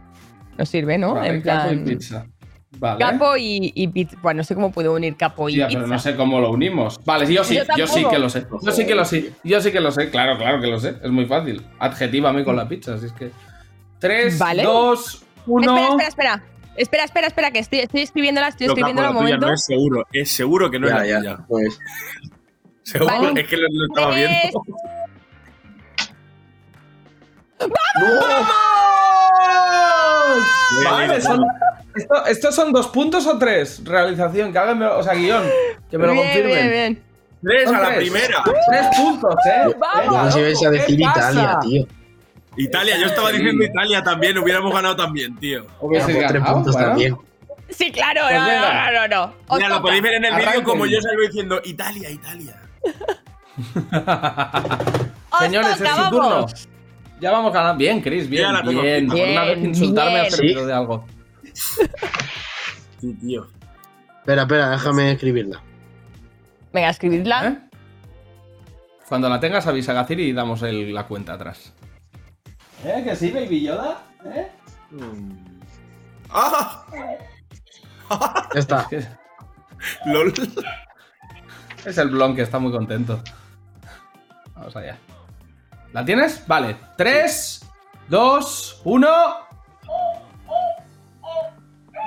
Nos sirve, ¿no? En capo plan. y pizza. Vale. Capo y, y pizza. Bueno, no sé cómo puedo unir capo y pizza. pero no sé cómo lo unimos. Vale, yo sí, Yo yo, sí que lo sé. Yo sí que lo sé. Yo sí que lo sé. Claro, claro que lo sé. Es muy fácil. Adjetívame con la pizza, así es que. 3, Vale. 2, 1. Espera, espera, espera. Espera, espera, espera, que estoy, estoy escribiéndola, estoy escribiéndola un momento. no es seguro, es seguro que no Ya, es la ya, tuya. pues. [laughs] Seguro, Vale. es que lo, lo estaba viendo. Vale, son, esto- ¿estos son dos puntos o tres? Realización, que háganme, o sea, guion, que me lo bien, confirmen. bien, bien. Tres Son a la tres. primera. Tres puntos, ¿eh? Vamos. Venga, No si vais a ¿qué decir? Italia, tío. Italia, yo estaba diciendo Italia también, hubiéramos ganado también, tío. Tres puntos también. Sí, claro, Pues no, no, no, no, no. Os Mira, lo podéis ver en el vídeo como yo salgo diciendo Italia, Italia. [laughs] Señores, toca, es su turno. vamos. Ya vamos ganando. Bien, Chris, bien, Ya la tengo. bien. Por una vez Bien, insultarme ha bien. servido de algo. [laughs] Sí, tío. Espera, espera, déjame escribirla. Venga, escribidla. ¿Eh? Cuando la tengas, avisa a Gaciri y damos el- la cuenta atrás. ¿Eh? ¿Que sí, Baby Yoda? ¿Eh? ¡Ah! Ya está. [laughs] ¡Lol! Es el blon que está muy contento. Vamos allá. ¿La tienes? Vale. 3, 2, 1.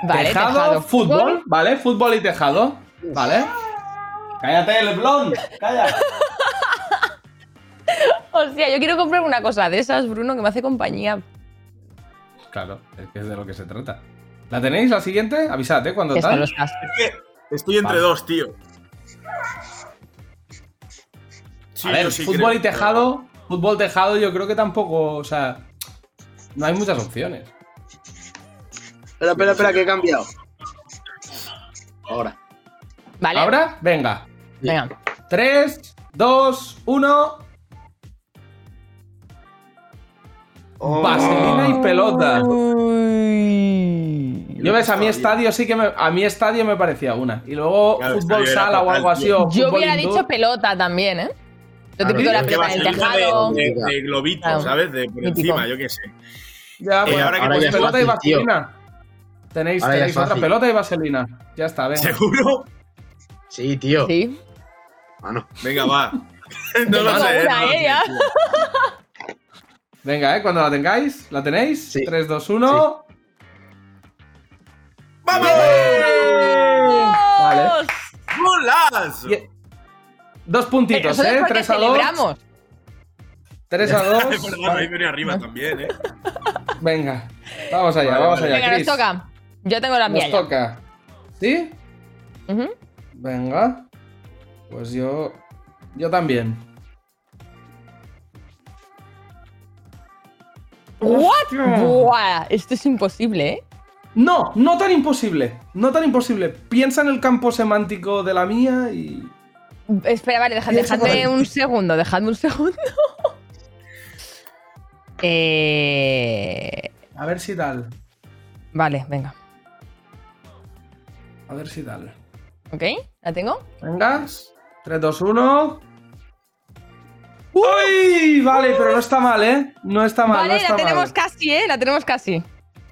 Vale, tejado, fútbol. Vale, fútbol y tejado. Vale. Cállate, el blon. Calla. Hostia, yo quiero comprar una cosa de esas, Bruno, que me hace compañía. Claro, es que es de lo que se trata. ¿La tenéis la siguiente? Avisad, ¿eh? Cuando tal. Es que estoy entre Vale. dos, tío. Sí, a ver, sí fútbol creo. y tejado. Fútbol tejado, yo creo que tampoco. O sea. No hay muchas opciones. Espera, espera, espera, que he cambiado. Ahora. Vale. ¿Ahora? Venga. Venga. 3, 2, 1. Oh. Vaselina y pelota. Uy. Yo ves, a mi estadio sí que me, a mi estadio me parecía una. Y luego Claro, fútbol sala o algo así. O Yo hubiera indoor. dicho pelota también, ¿eh? Lo Claro, típico de la pelota en el tejado. de, de, de globito, Claro. ¿sabes? De por Mítico. encima, yo qué sé. Ya, pues, Eh, ahora que pues ya es pelota y tío. vaselina. Tenéis, tenéis otra fácil. pelota y vaselina. Ya está, venga. ¿Seguro? Sí, tío. Sí. Mano. Venga, va. [laughs] no lo sé. una, no lo eh, ya. tío. Venga, eh, cuando la tengáis. ¿La tenéis? Sí. 3, 2, 1. ¡Vamos! Vale. ¡Molas! Y- Dos puntitos, ¿eh? porque 3 a 2. celebramos. 3 a 2. Es verdad, ahí venía arriba también, ¿eh? Venga, vamos allá, Vale, vamos vale. allá, Venga, nos Chris. toca. Yo tengo la mía. Nos ya. toca. ¿Sí? Ujú. Venga. Pues yo. Yo también. ¿What? Buah, esto es imposible, ¿eh? No, no tan imposible. No tan imposible. Piensa en el campo semántico de la mía y. Espera, vale, deja- Piensa por dejadme un segundo, dejadme un segundo. [laughs] eh... A ver si tal. Vale, venga. A ver si tal. ¿Ok? ¿La tengo? Venga. 3, 2, 1. ¡Uy! Vale, pero no está mal, ¿eh? No está mal, no vale, está la tenemos mal. casi, ¿eh? La tenemos casi.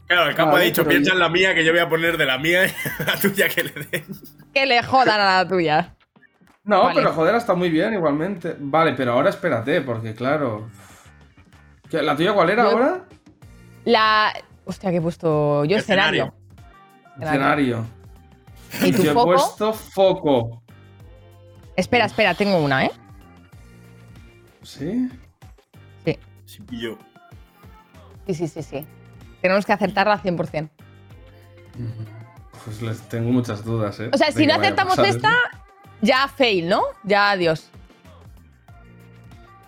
Claro, el campo Vale, ha dicho, piensa yo- en la mía, que yo voy a poner de la mía y [laughs] la tuya que le den. Que le jodan a la tuya. No, Vale. pero joder, está muy bien igualmente. Vale, pero ahora espérate, porque claro. ¿Qué- ¿La tuya cuál era Yo- ahora? La. Hostia, que he puesto. Yo Escenario. escenario. Escenario. ¿Y tu Yo he puesto foco. Espera, espera, tengo una, ¿eh? ¿Sí? Sí, pillo. Sí, sí, sí, sí. Tenemos que acertarla 100%. Pues les tengo muchas dudas, ¿eh? O sea, de si no acertamos pasar esta, ya fail, ¿no? Ya adiós.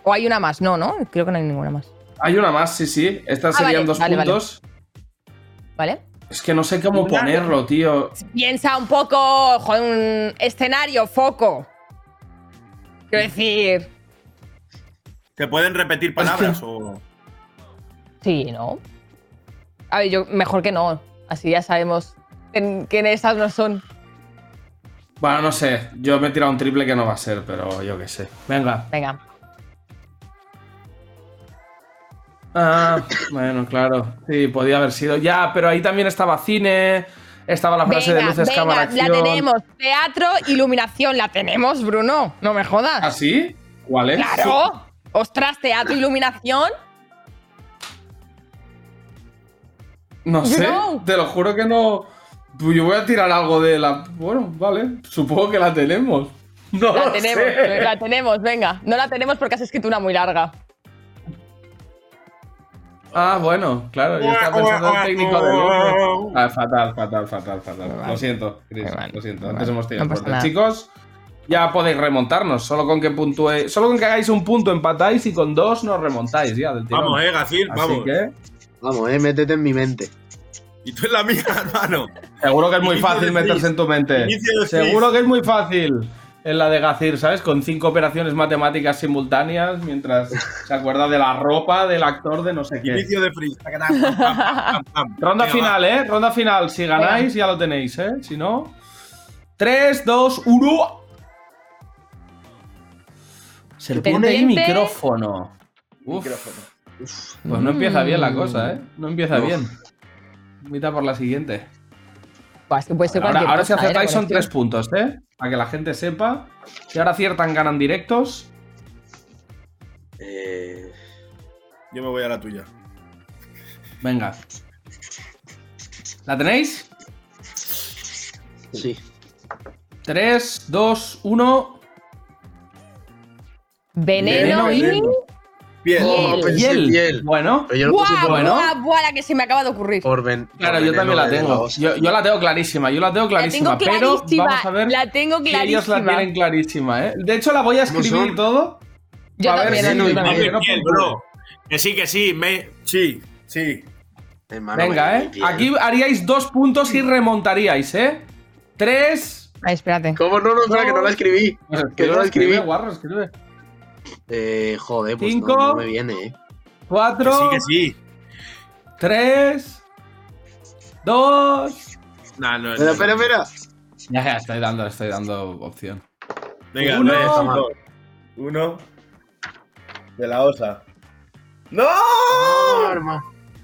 O hay una más, no, ¿no? Creo que no hay ninguna más. Hay una más, sí, sí. Estas Ah, serían vale, dos vale, vale. puntos. ¿Vale? Es que no sé cómo ponerlo, tío. Piensa un poco, joder, un escenario, foco. Quiero decir. ¿Te pueden repetir palabras o.? Sí, ¿no? A ver, yo mejor que no. Así ya sabemos en- que esas no son. Bueno, no sé. Yo me he tirado un triple que no va a ser, pero yo qué sé. Venga. Venga. Ah, bueno, claro. Sí, podía haber sido. Ya, pero ahí también estaba cine. Estaba la frase de luces, venga, cámara, la acción. tenemos. Teatro, iluminación, la tenemos, Bruno. No me jodas. ¿Ah, sí? ¿Cuál es? Claro. Ostras, teatro, iluminación. No You sé, know. te lo juro que no. Pues yo voy a tirar algo de la. Bueno, vale, supongo que la tenemos. [laughs] No La tenemos, sé. la tenemos, venga. No la tenemos porque has escrito una muy larga. Ah, bueno, claro, yo estaba pensando en técnico de. Ah, fatal, fatal, fatal, fatal. Lo siento, Chris, lo siento. Antes hemos tenido No. Chicos, ya podéis remontarnos. Solo con que puntúe, solo con que hagáis un punto empatáis y con dos nos remontáis ya del tirón. Vamos, eh, Gacir, Así vamos. que Vamos, eh, métete en mi mente. Y tú en la mía, [laughs] hermano. seguro que es muy fácil meterse en tu mente. Seguro que es muy fácil. En la de Gacir, ¿sabes? Con cinco operaciones matemáticas simultáneas mientras se acuerda de la ropa del actor de no sé qué. Inicio de freeze. Ronda Venga, final, ¿eh? Ronda final. Si ganáis, ya lo tenéis, ¿eh? Si no. 3, 2, 1. Serpiente y Pendiente. micrófono. Uf. Pues no empieza bien la cosa, ¿eh? No empieza bien. Invita por la siguiente. Pues Ahora, si ¿eh? acertáis La son tres puntos, ¿eh? Para que la gente sepa. Si ahora aciertan, ganan directos. Eh, Yo me voy a la tuya. Venga. ¿La tenéis? sí. 3, 2, 1. Veneno, Veneno y. en hiel. Bueno. Pero yo ¡Buah, por, bueno. buah, la que se me acaba de ocurrir! por ven- Claro, yo también la tengo. Yo, yo la tengo clarísima, yo la tengo clarísima, tengo pero clarísima, vamos a ver la tengo si ellos la clarísima. tienen clarísima, ¿eh? De hecho, la voy a ¿Cómo escribir todo. Yo a ver también, si- no puntúe. bro. Que sí, que sí. Me... Sí, sí. Hermano, Venga, ¿eh? piel. Aquí haríais dos puntos y remontaríais, ¿eh? Tres. Ay, espérate. ¿Cómo no? No, espera, que no la escribí. Pues Que no la escribe, escribí. guarro, escribe. Eh, joder, pues Cinco. no, no me viene, eh. Que Cuatro. sí, que sí. Tres. Dos. Nah, no, Espera, no. espera, espera. Ya, ya, estoy dando, estoy dando opción. Venga, Uno. tres, uno. De la osa. ¡No! No, hermano.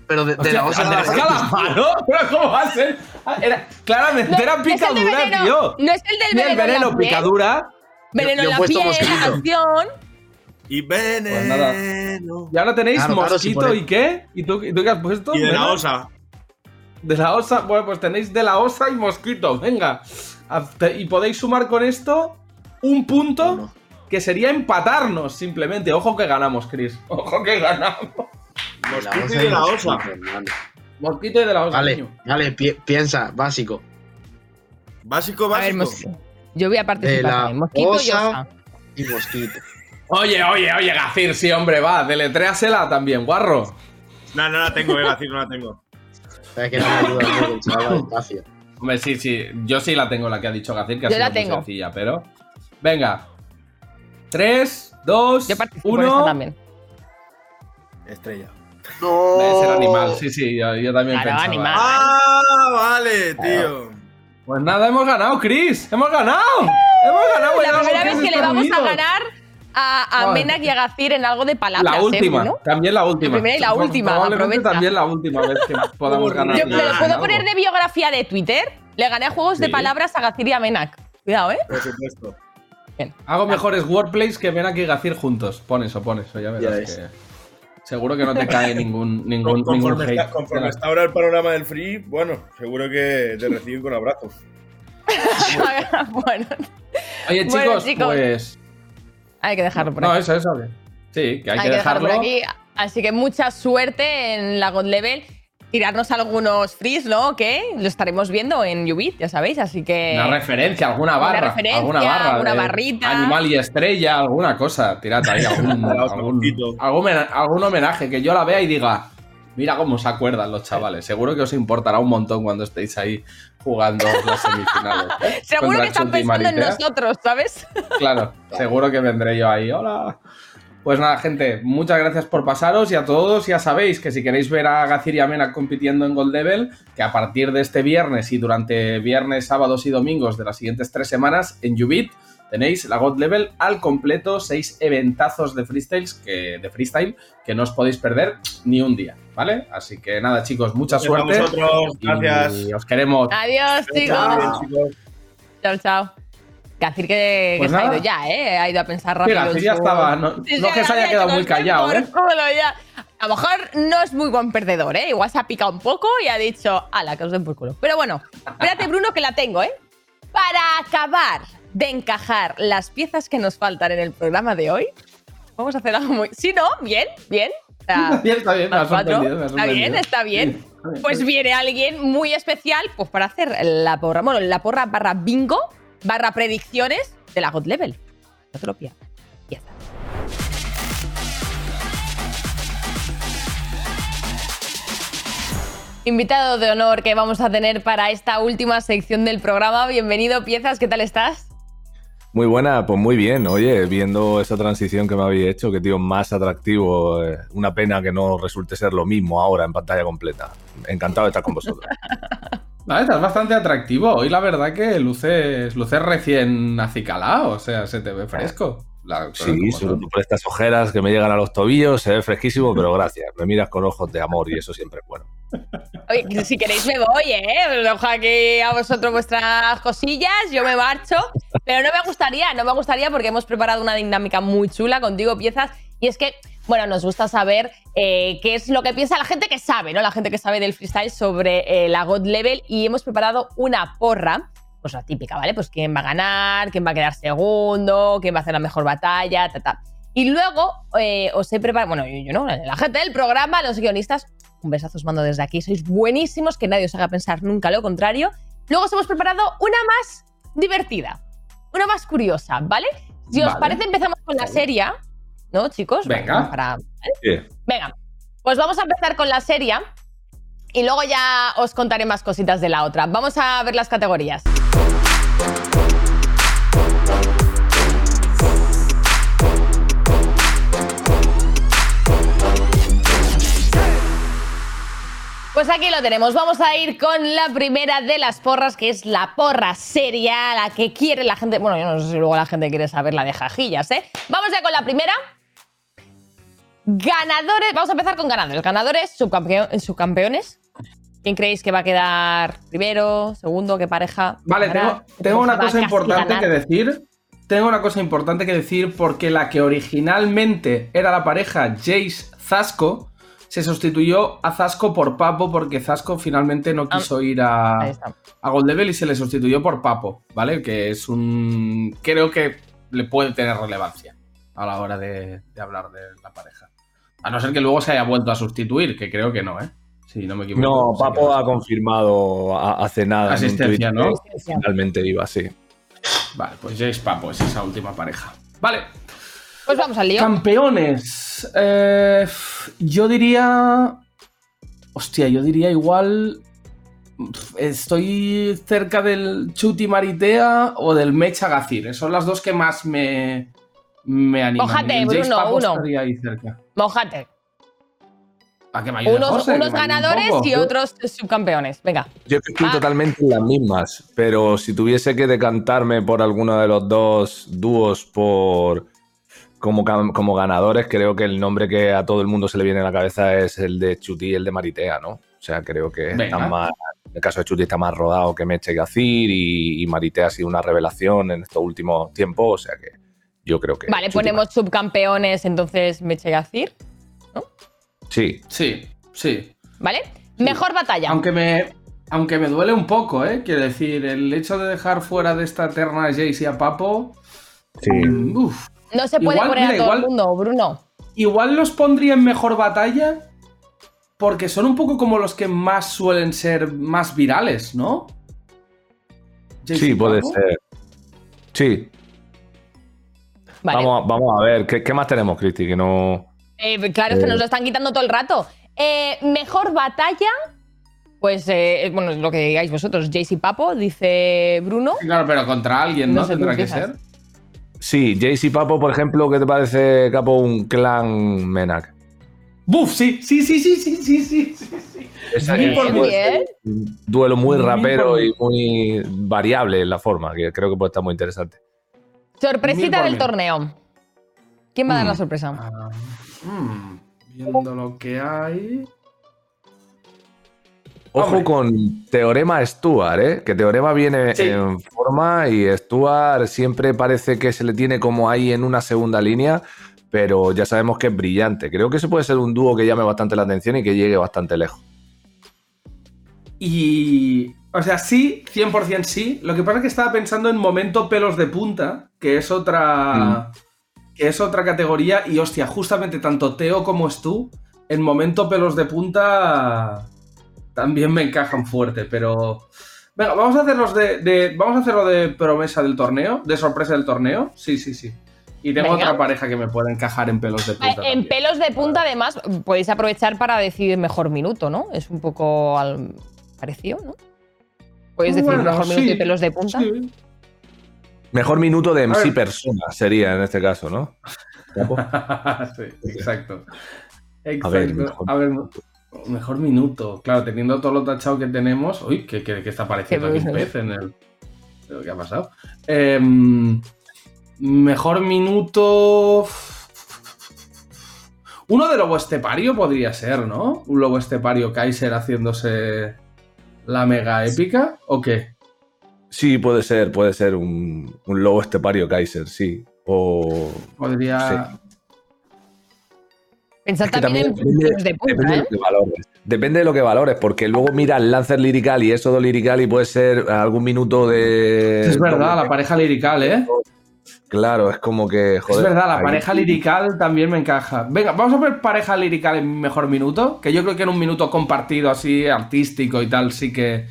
Pero de, de Hostia, la osa de la- Calamaro, [laughs] ¿pero cómo va a ser? Ah, Era, claramente era No, es el de picadura, veneno, tío. No es el del Ni el veneno. veneno, picadura. Veneno Yo- yo en la piel, mosquito. acción. Y veneno. Pues nada. Y ahora tenéis Claro, claro, si mosquito y qué? ¿Y tú, y tú qué has puesto? Y de la osa. De la osa. Bueno, pues tenéis de la osa y mosquito. Venga. Y podéis sumar con esto un punto Uno. que sería empatarnos simplemente. Ojo que ganamos, Chris. Ojo que ganamos. de la Mosquito y de la osa. Mosquito y de la osa. Vale, niño. vale, pi- piensa, básico. Básico, A ver, básico. Yo voy a De participar la también. Mosquito y osa osa. y mosquito. Oye, oye, oye, Gacir, sí, hombre, va. Deletréasela también, guarro. No, no la tengo, a decir, no la tengo. Es que no me ayuda mucho chaval va despacio. Hombre, sí, sí. Yo sí la tengo, la que ha dicho Gacir, que ha Yo sido la muy tengo. sencilla, pero. Venga. 3, 2, Yo participo en esta 1. también. Estrella. No. Debe ser animal, sí, sí, yo, yo también Claro, pensaba. animal. ¡Ah! Vale, tío. Pues nada, hemos ganado, Chris. ¡Hemos ganado! ¡Hemos ganado! La primera vez que le vamos a ganar a, a. Menak y a Gacir en algo de palabras. La ¿eh, última, Bruno? también la última. primera y la Pro- última, Probablemente aprovecha. también la última vez que [laughs] podamos ganar. Yo, ¿Me lo en puedo poner de biografía de Twitter? Le gané a juegos de palabras a Gacir y a Menak. Cuidado, ¿eh? Por supuesto. Hago mejores wordplays que Menak y Gacir juntos. Pon eso, pon eso, ya verás que. Seguro que no te cae ningún, [laughs] ningún, Con- ningún conforme, hate. está, conforme está ahora el panorama del free, bueno, seguro que te reciben con abrazos. [laughs] bueno, Oye, Bueno, chicos, chicos, pues. Hay que dejarlo por No, aquí. eso, eso. que- Sí, que hay, hay que dejarlo por aquí. Así que mucha suerte en la God Level. Tirarnos algunos frees, ¿no? Que lo estaremos viendo en Ubit, ya sabéis. Así que. Una referencia, alguna Una barra. referencia, alguna barra. alguna barrita. Animal y estrella, alguna cosa. Tirad ahí [laughs] algún, algún, algún, algún homenaje que yo la vea y diga. Mira cómo se acuerdan los chavales. Seguro que os importará un montón cuando estéis ahí jugando las semifinales. ¿eh? [laughs] Seguro Contra que están pensando en nosotros, ¿sabes? [laughs] Claro, seguro que vendré yo ahí. Hola. Pues nada, gente, muchas gracias por pasaros y a todos ya sabéis que si queréis ver a Gacir y a Mena compitiendo en Gold Level, que a partir de este viernes y durante viernes, sábados y domingos de las siguientes tres semanas en Ubit tenéis la God Level al completo, seis eventazos de freestyles que, de freestyle que no os podéis perder ni un día, ¿vale? Así que nada, chicos, mucha Gracias a suerte. vosotros, y gracias. os queremos. Adiós, chicos. Chao. Chao. Gacir que, Pues que se ha ido ya, ¿eh? Ha ido a pensar rápido. Gacir en ya su- estaba, no- Sí, no sí, que se haya Gacir, quedado que muy callado, ¿eh? culo ya. A lo mejor no es muy buen perdedor, ¿eh? Igual se ha picado un poco y ha dicho, ala, que os den por culo. Pero bueno, espérate, Bruno, que la tengo, ¿eh? Para acabar de encajar las piezas que nos faltan en el programa de hoy, vamos a hacer algo muy. Sí, ¿no? Bien, bien. Sea, [laughs] Bien, está bien, me más ha cuatro. sorprendido, me ha Está bien, está bien. Sí, está. Pues viene alguien muy especial pues para hacer la porra, bueno, la porra barra bingo, barra predicciones de la God Level. No te lo pierdas. Invitado de honor que vamos a tener para esta última sección del programa. Bienvenido, Piezas, ¿qué tal estás? Muy buena, pues muy bien. Oye, viendo esa transición que me habéis hecho, que tío más atractivo. eh, una pena que no resulte ser lo mismo ahora en pantalla completa. Encantado de estar con vosotros. [laughs] Vale, estás bastante atractivo. Hoy la verdad que luces, luces recién acicalado, o sea, se te ve fresco. La- Sí, sobre todo por estas ojeras que me llegan a los tobillos, se ve fresquísimo, pero gracias. Me miras con ojos de amor y eso siempre es bueno. Oye, si queréis me voy, ¿eh? Os dejo aquí a vosotros vuestras cosillas, yo me marcho. Pero no me gustaría, no me gustaría porque hemos preparado una dinámica muy chula contigo, piezas. Y es que, bueno, nos gusta saber eh, qué es lo que piensa la gente que sabe, ¿no? La gente que sabe del freestyle sobre eh, la God Level. Y hemos preparado una porra, pues la típica, ¿vale? Pues quién va a ganar, quién va a quedar segundo, quién va a hacer la mejor batalla, ta, ta. Y luego eh, os he preparado, bueno, yo, yo no, la gente del programa, los guionistas, un besazo os mando desde aquí, sois buenísimos, que nadie os haga pensar nunca lo contrario. Luego os hemos preparado una más divertida, una más curiosa, ¿vale? Si os parece, empezamos con la serie, ¿no, chicos? Venga. Para, Sí. Venga, pues vamos a empezar con la serie y luego ya os contaré más cositas de la otra. Vamos a ver las categorías. Pues aquí lo tenemos. Vamos a ir con la primera de las porras, que es la porra seria, la que quiere la gente. Bueno, yo no sé si luego la gente quiere saber la de jajillas, ¿eh? Vamos ya con la primera. Ganadores. Vamos a empezar con ganadores. Ganadores, subcampeones. ¿Quién creéis que va a quedar primero, segundo? ¿Qué pareja? Vale, tengo, tengo una cosa importante ganar. que decir. Tengo una cosa importante que decir porque la que originalmente era la pareja Jace Zasco se sustituyó a Zasco por Papo porque Zasco finalmente no Ah, quiso ir a, a Gold Level y se le sustituyó por Papo, ¿vale? Que es un. Creo que le puede tener relevancia a la hora de, de hablar de la pareja. A no ser que luego se haya vuelto a sustituir, que creo que no, ¿eh? Si no me equivoco. No, Sí Papo ha confirmado a- hace nada. en un Asistencia, ¿no? que Finalmente iba, sí. Vale, pues Jace Papo es esa última pareja. Vale, Pues vamos al lío. campeones. Eh, yo diría. Hostia, yo diría igual. Estoy cerca del Chuti Maritea o del Mecha Gacir. Son las dos que más me, me animan. Jace Bruno, Papo uno. estaría ahí cerca. Mojate. ¿A que me Unos, José? unos Que me ayude un ganadores y otros subcampeones. Venga. Yo estoy Ah. totalmente en las mismas, pero si tuviese que decantarme por alguno de los dos dúos por como, como ganadores, creo que el nombre que a todo el mundo se le viene a la cabeza es el de Chuti y el de Maritea, ¿no? O sea, creo que Venga. están más, en el caso de Chuti está más rodado que Meche y Gacir y, y Maritea ha sido una revelación en estos últimos tiempos, o sea que yo creo que... Vale, Chuti ponemos subcampeones, entonces Meche Gacir, Maritea. Sí, Sí, sí. ¿vale? Mejor batalla. Aunque me, aunque me duele un poco, ¿eh? Quiero decir, el hecho de dejar fuera de esta eterna Jace y a Papo. sí. mm, uf. No se puede igual, poner mira, a todo igual- el mundo, Bruno. Igual los pondría en mejor batalla porque son un poco como los que más suelen ser más virales, ¿no? Sí, puede ser. Sí, Vale. vamos, a- vamos a ver, ¿qué, qué más tenemos, Cristi? Que no... Eh, claro, es que Eh. nos lo están quitando todo el rato. Eh, mejor batalla. Pues, eh, bueno, lo que digáis vosotros, Jace y Papo, dice Bruno. Sí, Claro, pero contra alguien, ¿no? No sé, tú Tendrá que ser. Sí, Jace y Papo, por ejemplo, ¿qué te parece, Capo, un clan Menac? ¡Buf! Sí, sí, sí, sí, sí, sí, sí, sí. Es un duelo muy rapero y muy variable en la forma, que creo que puede estar muy interesante. Sorpresita del torneo. ¿Quién va a dar la mm. sorpresa? Ah, mm, viendo lo que hay. Ojo Hombre. con Teorema Stuart, ¿eh? Que Teorema viene Sí. en forma y Stuart siempre parece que se le tiene como ahí en una segunda línea, pero ya sabemos que es brillante. Creo que ese puede ser un dúo que llame bastante la atención y que llegue bastante lejos. Y. O sea, sí, 100% sí. Lo que pasa es que estaba pensando en momento pelos de punta, que es otra. Que es otra categoría. Y hostia, justamente tanto Teo como Stu, en momento pelos de punta. También me encajan fuerte, pero. Venga, vamos a hacerlos de, de- Vamos a hacerlo de promesa del torneo, de sorpresa del torneo. Sí, sí, sí. Y tengo Venga. otra pareja que me puede encajar en pelos de Eh, punta. En también. pelos de punta, además, podéis aprovechar para decidir mejor minuto, ¿no? Es un poco al... parecido, ¿no? Podéis decir Bueno, mejor minuto y pelos de punta. sí. Mejor minuto de MC persona sería en este caso, ¿no? [laughs] sí, exacto. Exacto. A ver, mejor- A ver, mejor minuto. Claro, teniendo todo lo tachado que tenemos. Uy, ¿qué, qué- qué está apareciendo Qué aquí un pez en el. ¿Qué ha pasado? Em, mejor minuto. Uno de lobo estepario podría ser, ¿no? Un lobo estepario Kaiser haciéndose la mega épica. ¿O qué? Sí, puede ser, puede ser un, un lobo estepario Kaiser, sí. O. Podría. Pensad Es que también, en depende, de punta, depende de ¿eh? lo que valores. Depende de lo que valores, porque luego mira el Lancer Lirical y Éxodo Lirical y puede ser algún minuto de. Es verdad, la pareja lirical, ¿eh? Claro, es como que. Joder, es verdad, la ahí- pareja lirical también me encaja. Venga, vamos a ver pareja lirical en mejor minuto. Que yo creo que en un minuto compartido así, artístico y tal, sí que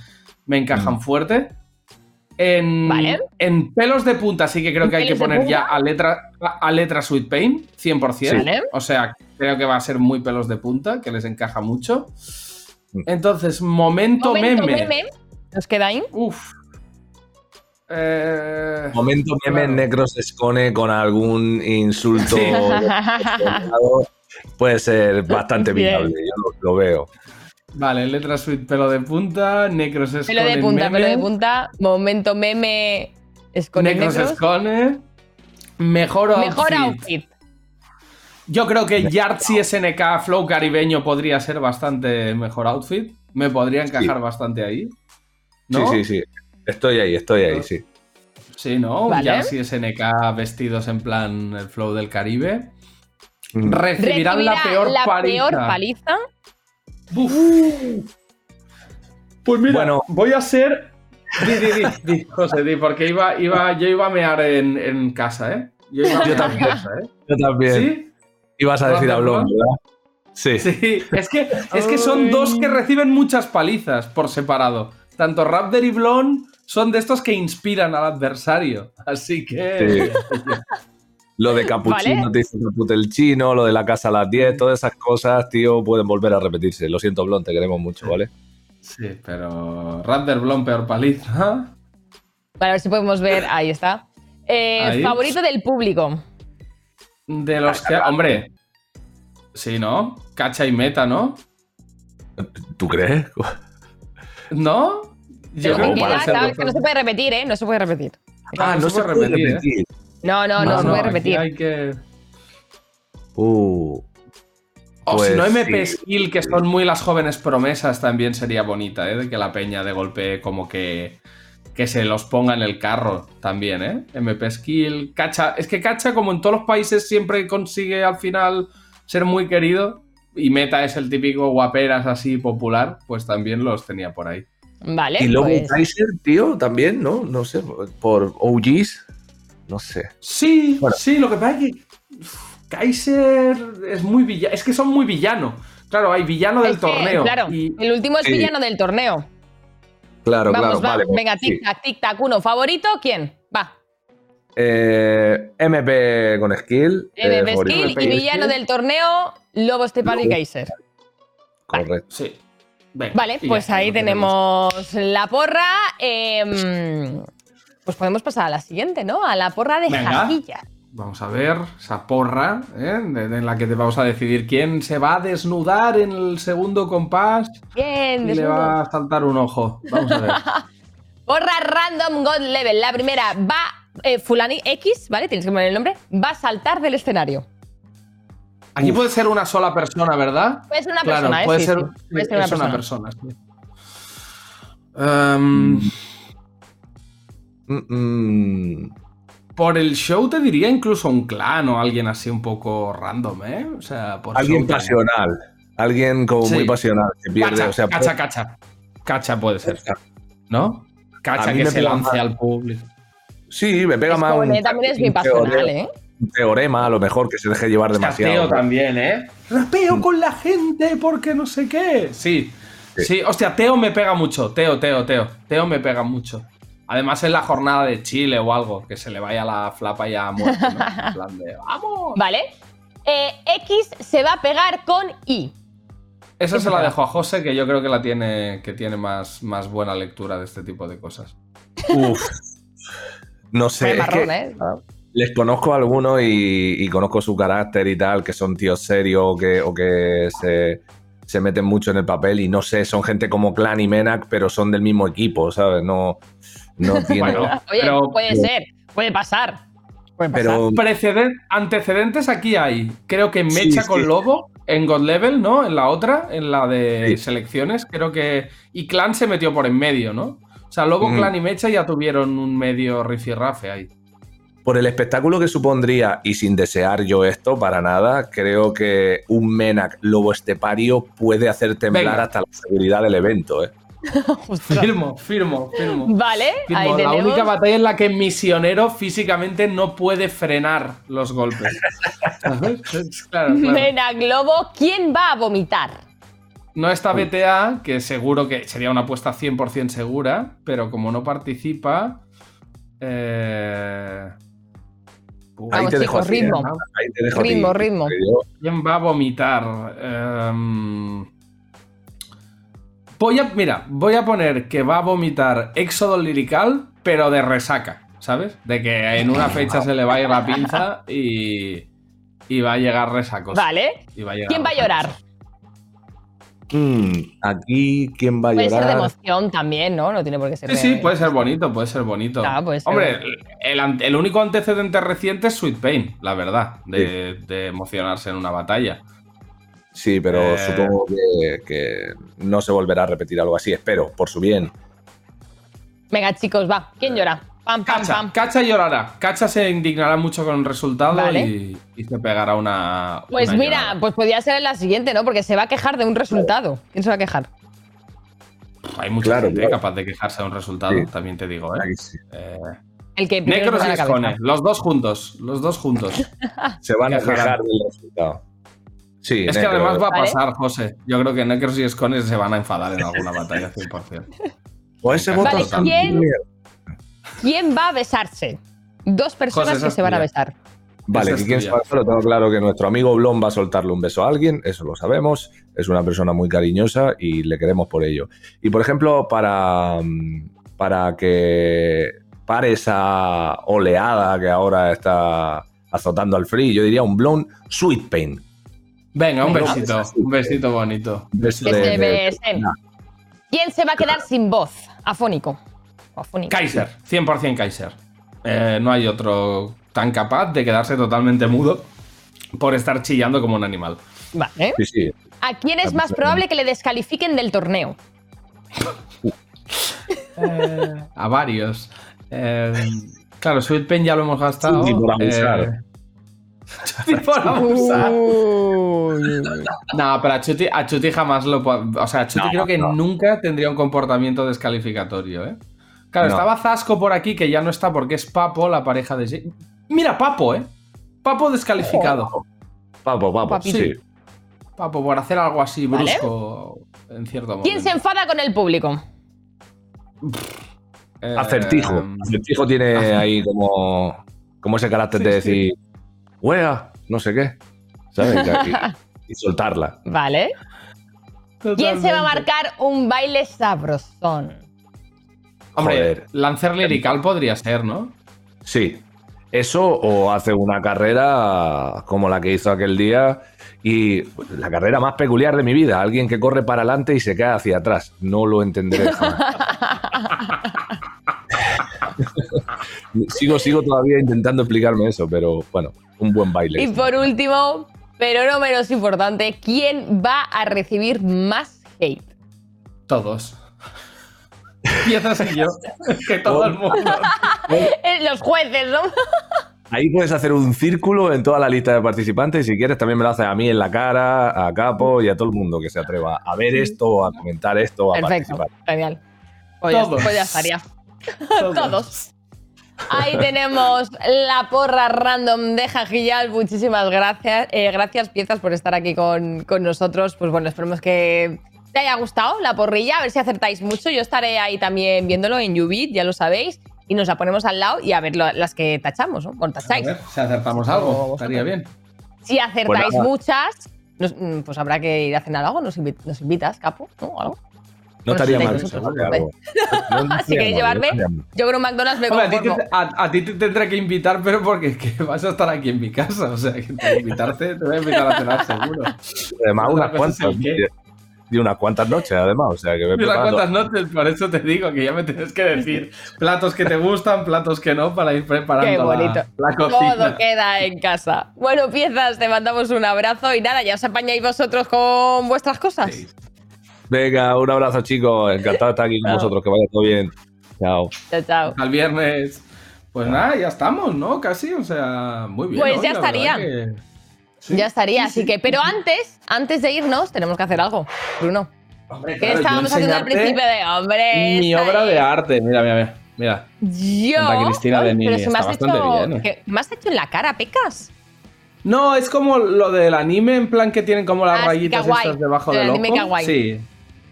me encajan fuerte. En, Vale. en pelos de punta sí que creo ¿En que hay que poner ya a letra, a, a letra Sweet Pain, 100%. Vale. O sea, creo que va a ser muy pelos de punta, que les encaja mucho. Entonces, momento, Momento meme. meme. ¿Nos queda ahí? Uf. Eh, Momento meme Claro. Necros Escone con algún insulto Sí. [laughs] puede ser bastante Bien. viable, yo lo, lo veo. Vale, letra Sweet, pelo de punta, Necros es Pelo de punta, el pelo de punta. Momento meme. Es con el Necros. Escone. Mejor outfit. Mejor outfit. Yo creo que Yartzi SNK Flow caribeño podría ser bastante mejor outfit. Me podría encajar bastante ahí. ¿No? Sí, sí, sí. Estoy ahí, estoy ahí, sí. Sí, ¿no? Vale. Yartzi SNK vestidos en plan el flow del Caribe. Mm. Recibirán la peor la paliza. peor paliza. Buf. Pues mira, Bueno. voy a ser. Di, di, di, di, José, di, porque iba, iba, yo iba a mear en, en casa, ¿eh? Yo iba a mear en casa, ¿eh? Yo también. ¿Sí? Ibas a decir a Blon, ¿verdad? Sí. Sí, es que, es que son dos que reciben muchas palizas por separado. Tanto Raptor y Blon son de estos que inspiran al adversario. Así que. [laughs] Lo de Capuchino [laughs] Vale. te hizo el chino, lo de la casa a las 10, todas esas cosas, tío, pueden volver a repetirse. Lo siento, Blon, te queremos mucho, ¿vale? Sí, pero. Raptor, Blon, peor paliza. Vale, a ver si podemos ver. Ahí está. Eh, Ahí. Favorito del público. De los que. Hombre. Sí, ¿no? Cacha y meta, ¿no? ¿Tú crees? ¿No? Creo que no se puede repetir, ¿eh? No se puede repetir. Ah, no, se puede repetir. No, no, no, se puede repetir. Hay que. Uh, O Pues si no, MP sí. Skill, que son muy las jóvenes promesas, también sería bonita, ¿eh? De que la peña de golpe como que, que se los ponga en el carro también, ¿eh? MP Skill, Cacha. Es que Cacha, como en todos los países, siempre consigue al final ser muy querido. Y Meta es el típico guaperas así popular, pues también los tenía por ahí. Vale. y luego pues- Kaiser, tío, también, ¿no? No sé, por OGs, no sé. Sí, Bueno. sí, lo que pasa es que uf, Kaiser es muy villano. Es que son muy villano. Claro, hay villano del Es que, torneo. Claro, y- el último es Sí. villano del torneo. Claro, Vamos, claro, va. vale. Venga, sí. tic-tac, tic-tac. Uno, ¿favorito? ¿Quién? Va. Eh, MP con skill. eh, MP. Skill MP y villano Skill. del torneo, Lobo Estepano y. Kaiser. Correcto. Sí. Venga, Vale, pues ahí lo tenemos la porra. em, pues podemos pasar a la siguiente, ¿no? A la porra de Venga. Jajilla. Vamos a ver esa porra, ¿eh? de- de- en la que te vamos a decidir quién se va a desnudar en el segundo compás Bien, y le va a saltar un ojo. Vamos a ver. [laughs] Porra Random God Level. La primera va eh, Fulani X, ¿vale? Tienes que poner el nombre, va a saltar del escenario. Aquí puede ser una sola persona, ¿verdad? Puede ser una Claro, persona, ¿eh? puede Sí, ser, sí. Puede ser una es una persona. persona. sí. Em, Mm, mm, por el show te diría incluso un clan o alguien así un poco random, ¿eh? O sea, por alguien pasional. Alguien como Sí. muy pasional. Que pierde, Cacha, o sea, cacha, cacha. Cacha puede ser. ¿No? Cacha que se lance más. al público. Sí, me pega más Escone un, también es un teorema, ¿eh? un teorema, a lo mejor, que se deje llevar demasiado. Teo también, ¿eh? Rapeo con la gente porque no sé qué. Sí. Sí. Sí, hostia, Teo me pega mucho. Teo, Teo, Teo. Teo me pega mucho. Además en la jornada de Chile o algo, que se le vaya la flapa ya a muerte, ¿no? [laughs] En plan de, ¡vamos! ¿Vale? Eh, X se va a pegar con Y. Esa se la dejo a José, que yo creo que la tiene, que tiene más, más buena lectura de este tipo de cosas. Uf. No sé, es marrón, que ¿eh? les conozco a algunos y, y conozco su carácter y tal, que son tíos serios o que, o que se, se meten mucho en el papel y no sé, son gente como Clan y Menac, pero son del mismo equipo, ¿sabes? No, no [laughs] tiene... Bueno, Oye, pero- puede ser, puede pasar. Puede pasar. pero Preceden- antecedentes aquí hay. Creo que Mecha sí. con Lobo en God Level, ¿no? En la otra, en la de Sí. selecciones, creo que. Y Clan se metió por en medio, ¿no? O sea, Lobo. Clan y Mecha ya tuvieron un medio rifirrafe ahí. por el espectáculo que supondría, y sin desear yo esto para nada, creo que un Menac lobo estepario puede hacer temblar Venga. hasta la seguridad del evento, ¿eh? [laughs] Firmo, firmo, firmo. Vale, Firmo. ahí La tenemos. única batalla en la que Misionero físicamente no puede frenar los golpes. ¿Sabes? claro, claro. Mena Globo, ¿quién va a vomitar? No está BTA, que seguro que sería una apuesta 100% segura, pero como no participa. Eh... Uf, Ahí Vamos, te dejo chicos, ti, ¿eh? ritmo. Ahí te dejo Ritmo, ritmo. yo- ¿Quién va a vomitar? Em, Voy a. Mira, voy a poner que va a vomitar Éxodo Lirical, pero de resaca, ¿sabes? De que en una fecha se le va a ir la pinza y. Y va a llegar resacos. Vale. Y va a llegar ¿Quién va a llorar? Mm, aquí, ¿quién va a Puede ser de llorar? emoción también, ¿no? No tiene por qué ser Sí, de- sí, puede ser bonito, puede ser bonito. Ah, puede ser. Hombre, el, el único antecedente reciente es Sweet Pain, la verdad, de, de emocionarse en una batalla. Sí, pero Eh. supongo que, que no se volverá a repetir algo así, espero, por su bien. Venga, chicos, va. ¿Quién llora? Pam, pam, Cacha, pam. Cacha llorará. Cacha se indignará mucho con el resultado Vale. y, y se pegará una. Pues una mira, llorada. pues podría ser en la siguiente, ¿no? Porque se va a quejar de un resultado. ¿Quién se va a quejar? hay mucha claro, gente claro. capaz de quejarse de un resultado, Sí. también te digo, ¿eh? Sí. Eh, El que Necros se y cabeza. los dos juntos, los dos juntos. [laughs] Se van a quejar del resultado. Sí, es que además va a Vale. pasar, José. Yo creo que Necros y Escone se van a enfadar en alguna batalla 100%. O [laughs] ese Vale, voto ¿quién? ¿Quién va a besarse? Dos personas José, que se van a besar. Vale, es que quién a hacerlo, tengo claro que nuestro amigo Blon va a soltarle un beso a alguien, eso lo sabemos, es una persona muy cariñosa y le queremos por ello. Y por ejemplo, para, mm, para que pare esa oleada que ahora está azotando al free, yo diría un Blon Sweet Pain. Venga, un Venga. besito, un besito bonito. Un beso Que de- se. ¿Quién se va a quedar sin voz? Afónico. Afónico. Kaiser, 100% Kaiser. Eh, no hay otro tan capaz de quedarse totalmente mudo por estar chillando como un animal. Vale. Sí, sí. ¿A quién es más probable que le descalifiquen del torneo? [laughs] A varios. Eh, claro, Sweet Pen ya lo hemos gastado. Chuti por abusar. Chuti por abusar. No, pero a Chuti, a Chuti jamás lo. O sea, a Chuti No, creo que no. nunca tendría un comportamiento descalificatorio, ¿eh? Claro, No. estaba Zasco por aquí, que ya no está porque es Papo, la pareja de. Mira, Papo, ¿eh? Papo descalificado. Papo, papo, sí. Papo, por hacer algo así Vale. brusco en cierto momento. ¿Quién se enfada con el público? Eh, Acertijo. Acertijo tiene [laughs] ahí como, como ese carácter de sí. Wea, no sé qué. ¿Sabes? Y, [laughs] y soltarla. Vale. ¿Quién se va a totalmente. marcar un baile sabrosón? Hombre, Joder. Lancer Lirical podría ser, ¿no? Sí. Eso o hace una carrera como la que hizo aquel día y la carrera más peculiar de mi vida. Alguien que corre para adelante y se cae hacia atrás. No lo entenderé jamás. [laughs] Sigo, sigo todavía intentando explicarme eso, pero bueno, un buen baile. Y por último, pero no menos importante, ¿quién va a recibir más hate? Todos. Piezas y yo. [laughs] que todo el mundo. Eh, Los jueces, ¿no? [laughs] Ahí puedes hacer un círculo en toda la lista de participantes y si quieres también me lo haces a mí en la cara, a Capo y a todo el mundo que se atreva a ver esto, a comentar esto, a Perfecto, participar. genial. Pues ya, Todos. pues ya estaría. Todos. [laughs] Todos. Ahí tenemos la porra random de Jajillal. Muchísimas gracias. Eh, gracias, piezas, por estar aquí con, con nosotros. Pues bueno, esperemos que te haya gustado la porrilla. A ver si acertáis mucho. Yo estaré ahí también viéndolo en Ubit, ya lo sabéis. Y nos la ponemos al lado y a ver lo- las que tachamos, ¿no? Bueno, A tacháis. ver si acertamos algo. Estaría bien. Si acertáis Pues muchas, nos- mm, pues habrá que ir a cenar algo. Nos, invi- nos invitas, capo, ¿no? Algo. No estaría mal. si queréis llevarme, yo creo que McDonald's me Hombre, a ti, conformo. te, a, ti te tendré que invitar, pero porque es que [laughs] vas a estar aquí en mi casa. O sea, que te invitarte, te voy a invitar a cenar seguro. Además, unas cuantas. Y unas cuantas noches, además. O sea, que me unas cuantas noches, por eso te digo que ya me tienes que decir platos que te gustan, platos que no, para ir preparando Qué la- bonito. La, cocina. Todo queda en casa. Bueno, piezas, te mandamos un abrazo y nada, ya os apañáis vosotros con vuestras cosas. Sí. Venga, un abrazo, chicos. Encantado de estar aquí con Chao. vosotros. Que vaya todo bien. Chao. Chao, chao. Al viernes. Pues nada, ya estamos, ¿no? Casi, o sea, muy bien. Pues hoy, ya estaría. que- Sí. Ya estaría, Sí, así sí. que, pero antes, antes de irnos, tenemos que hacer algo. Bruno, Hombre, ¿qué claro, estábamos haciendo al principio de hombre? Mi obra de arte. Mira, mira, mira. mira. Yo. Cristina de Pero si me has bastante hecho. bien, ¿eh? ¿qué- ¿Me has hecho en la cara, pecas? No, es como lo del anime, en plan que tienen como las Ah, rayitas estas debajo El del ojo. Sí,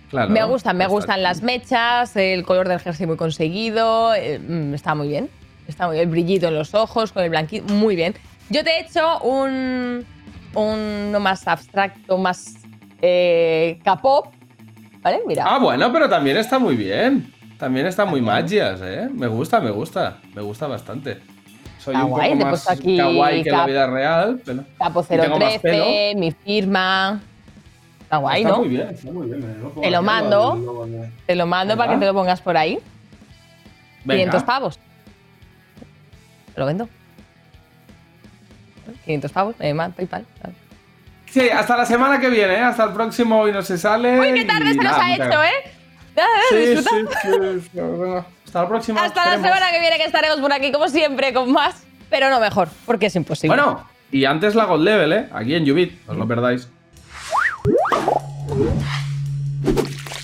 claro. me gustan, me gustan las mechas, el color del jersey muy conseguido. eh, mm, está muy bien. Está muy bien. El brillito en los ojos, con el blanquito. Muy bien. Yo te he hecho un. Uno más abstracto, más. Eh, K-pop. ¿Vale? Mira. Ah, bueno, pero también está muy bien. También está muy magias, ¿eh? Me gusta, me gusta. Me gusta bastante. Soy Está un guay, poco más aquí kawaii que en la cap- vida real. Pero... Capo y tengo más 013, mi firma. Está guay, está ¿no? muy bien, está muy bien. me lo pongo Te lo mando. lo- lo- lo- Te lo mando para que te lo pongas por ahí. Venga. 500 pavos. Te lo vendo. 500 pavos, eh, más PayPal. vale. Sí, hasta la semana que viene, ¿eh? Hasta el próximo hoy no se sale. Uy, qué tarde y se nos ha hecho, gracias. ¿eh? [laughs] Sí, sí, sí. Hasta la próxima. Hasta la semana que viene que estaremos por aquí, como siempre, con más, pero no mejor, porque es imposible. Bueno, y antes la God Level, ¿eh? Aquí en Ubit, no os lo perdáis. Thank you.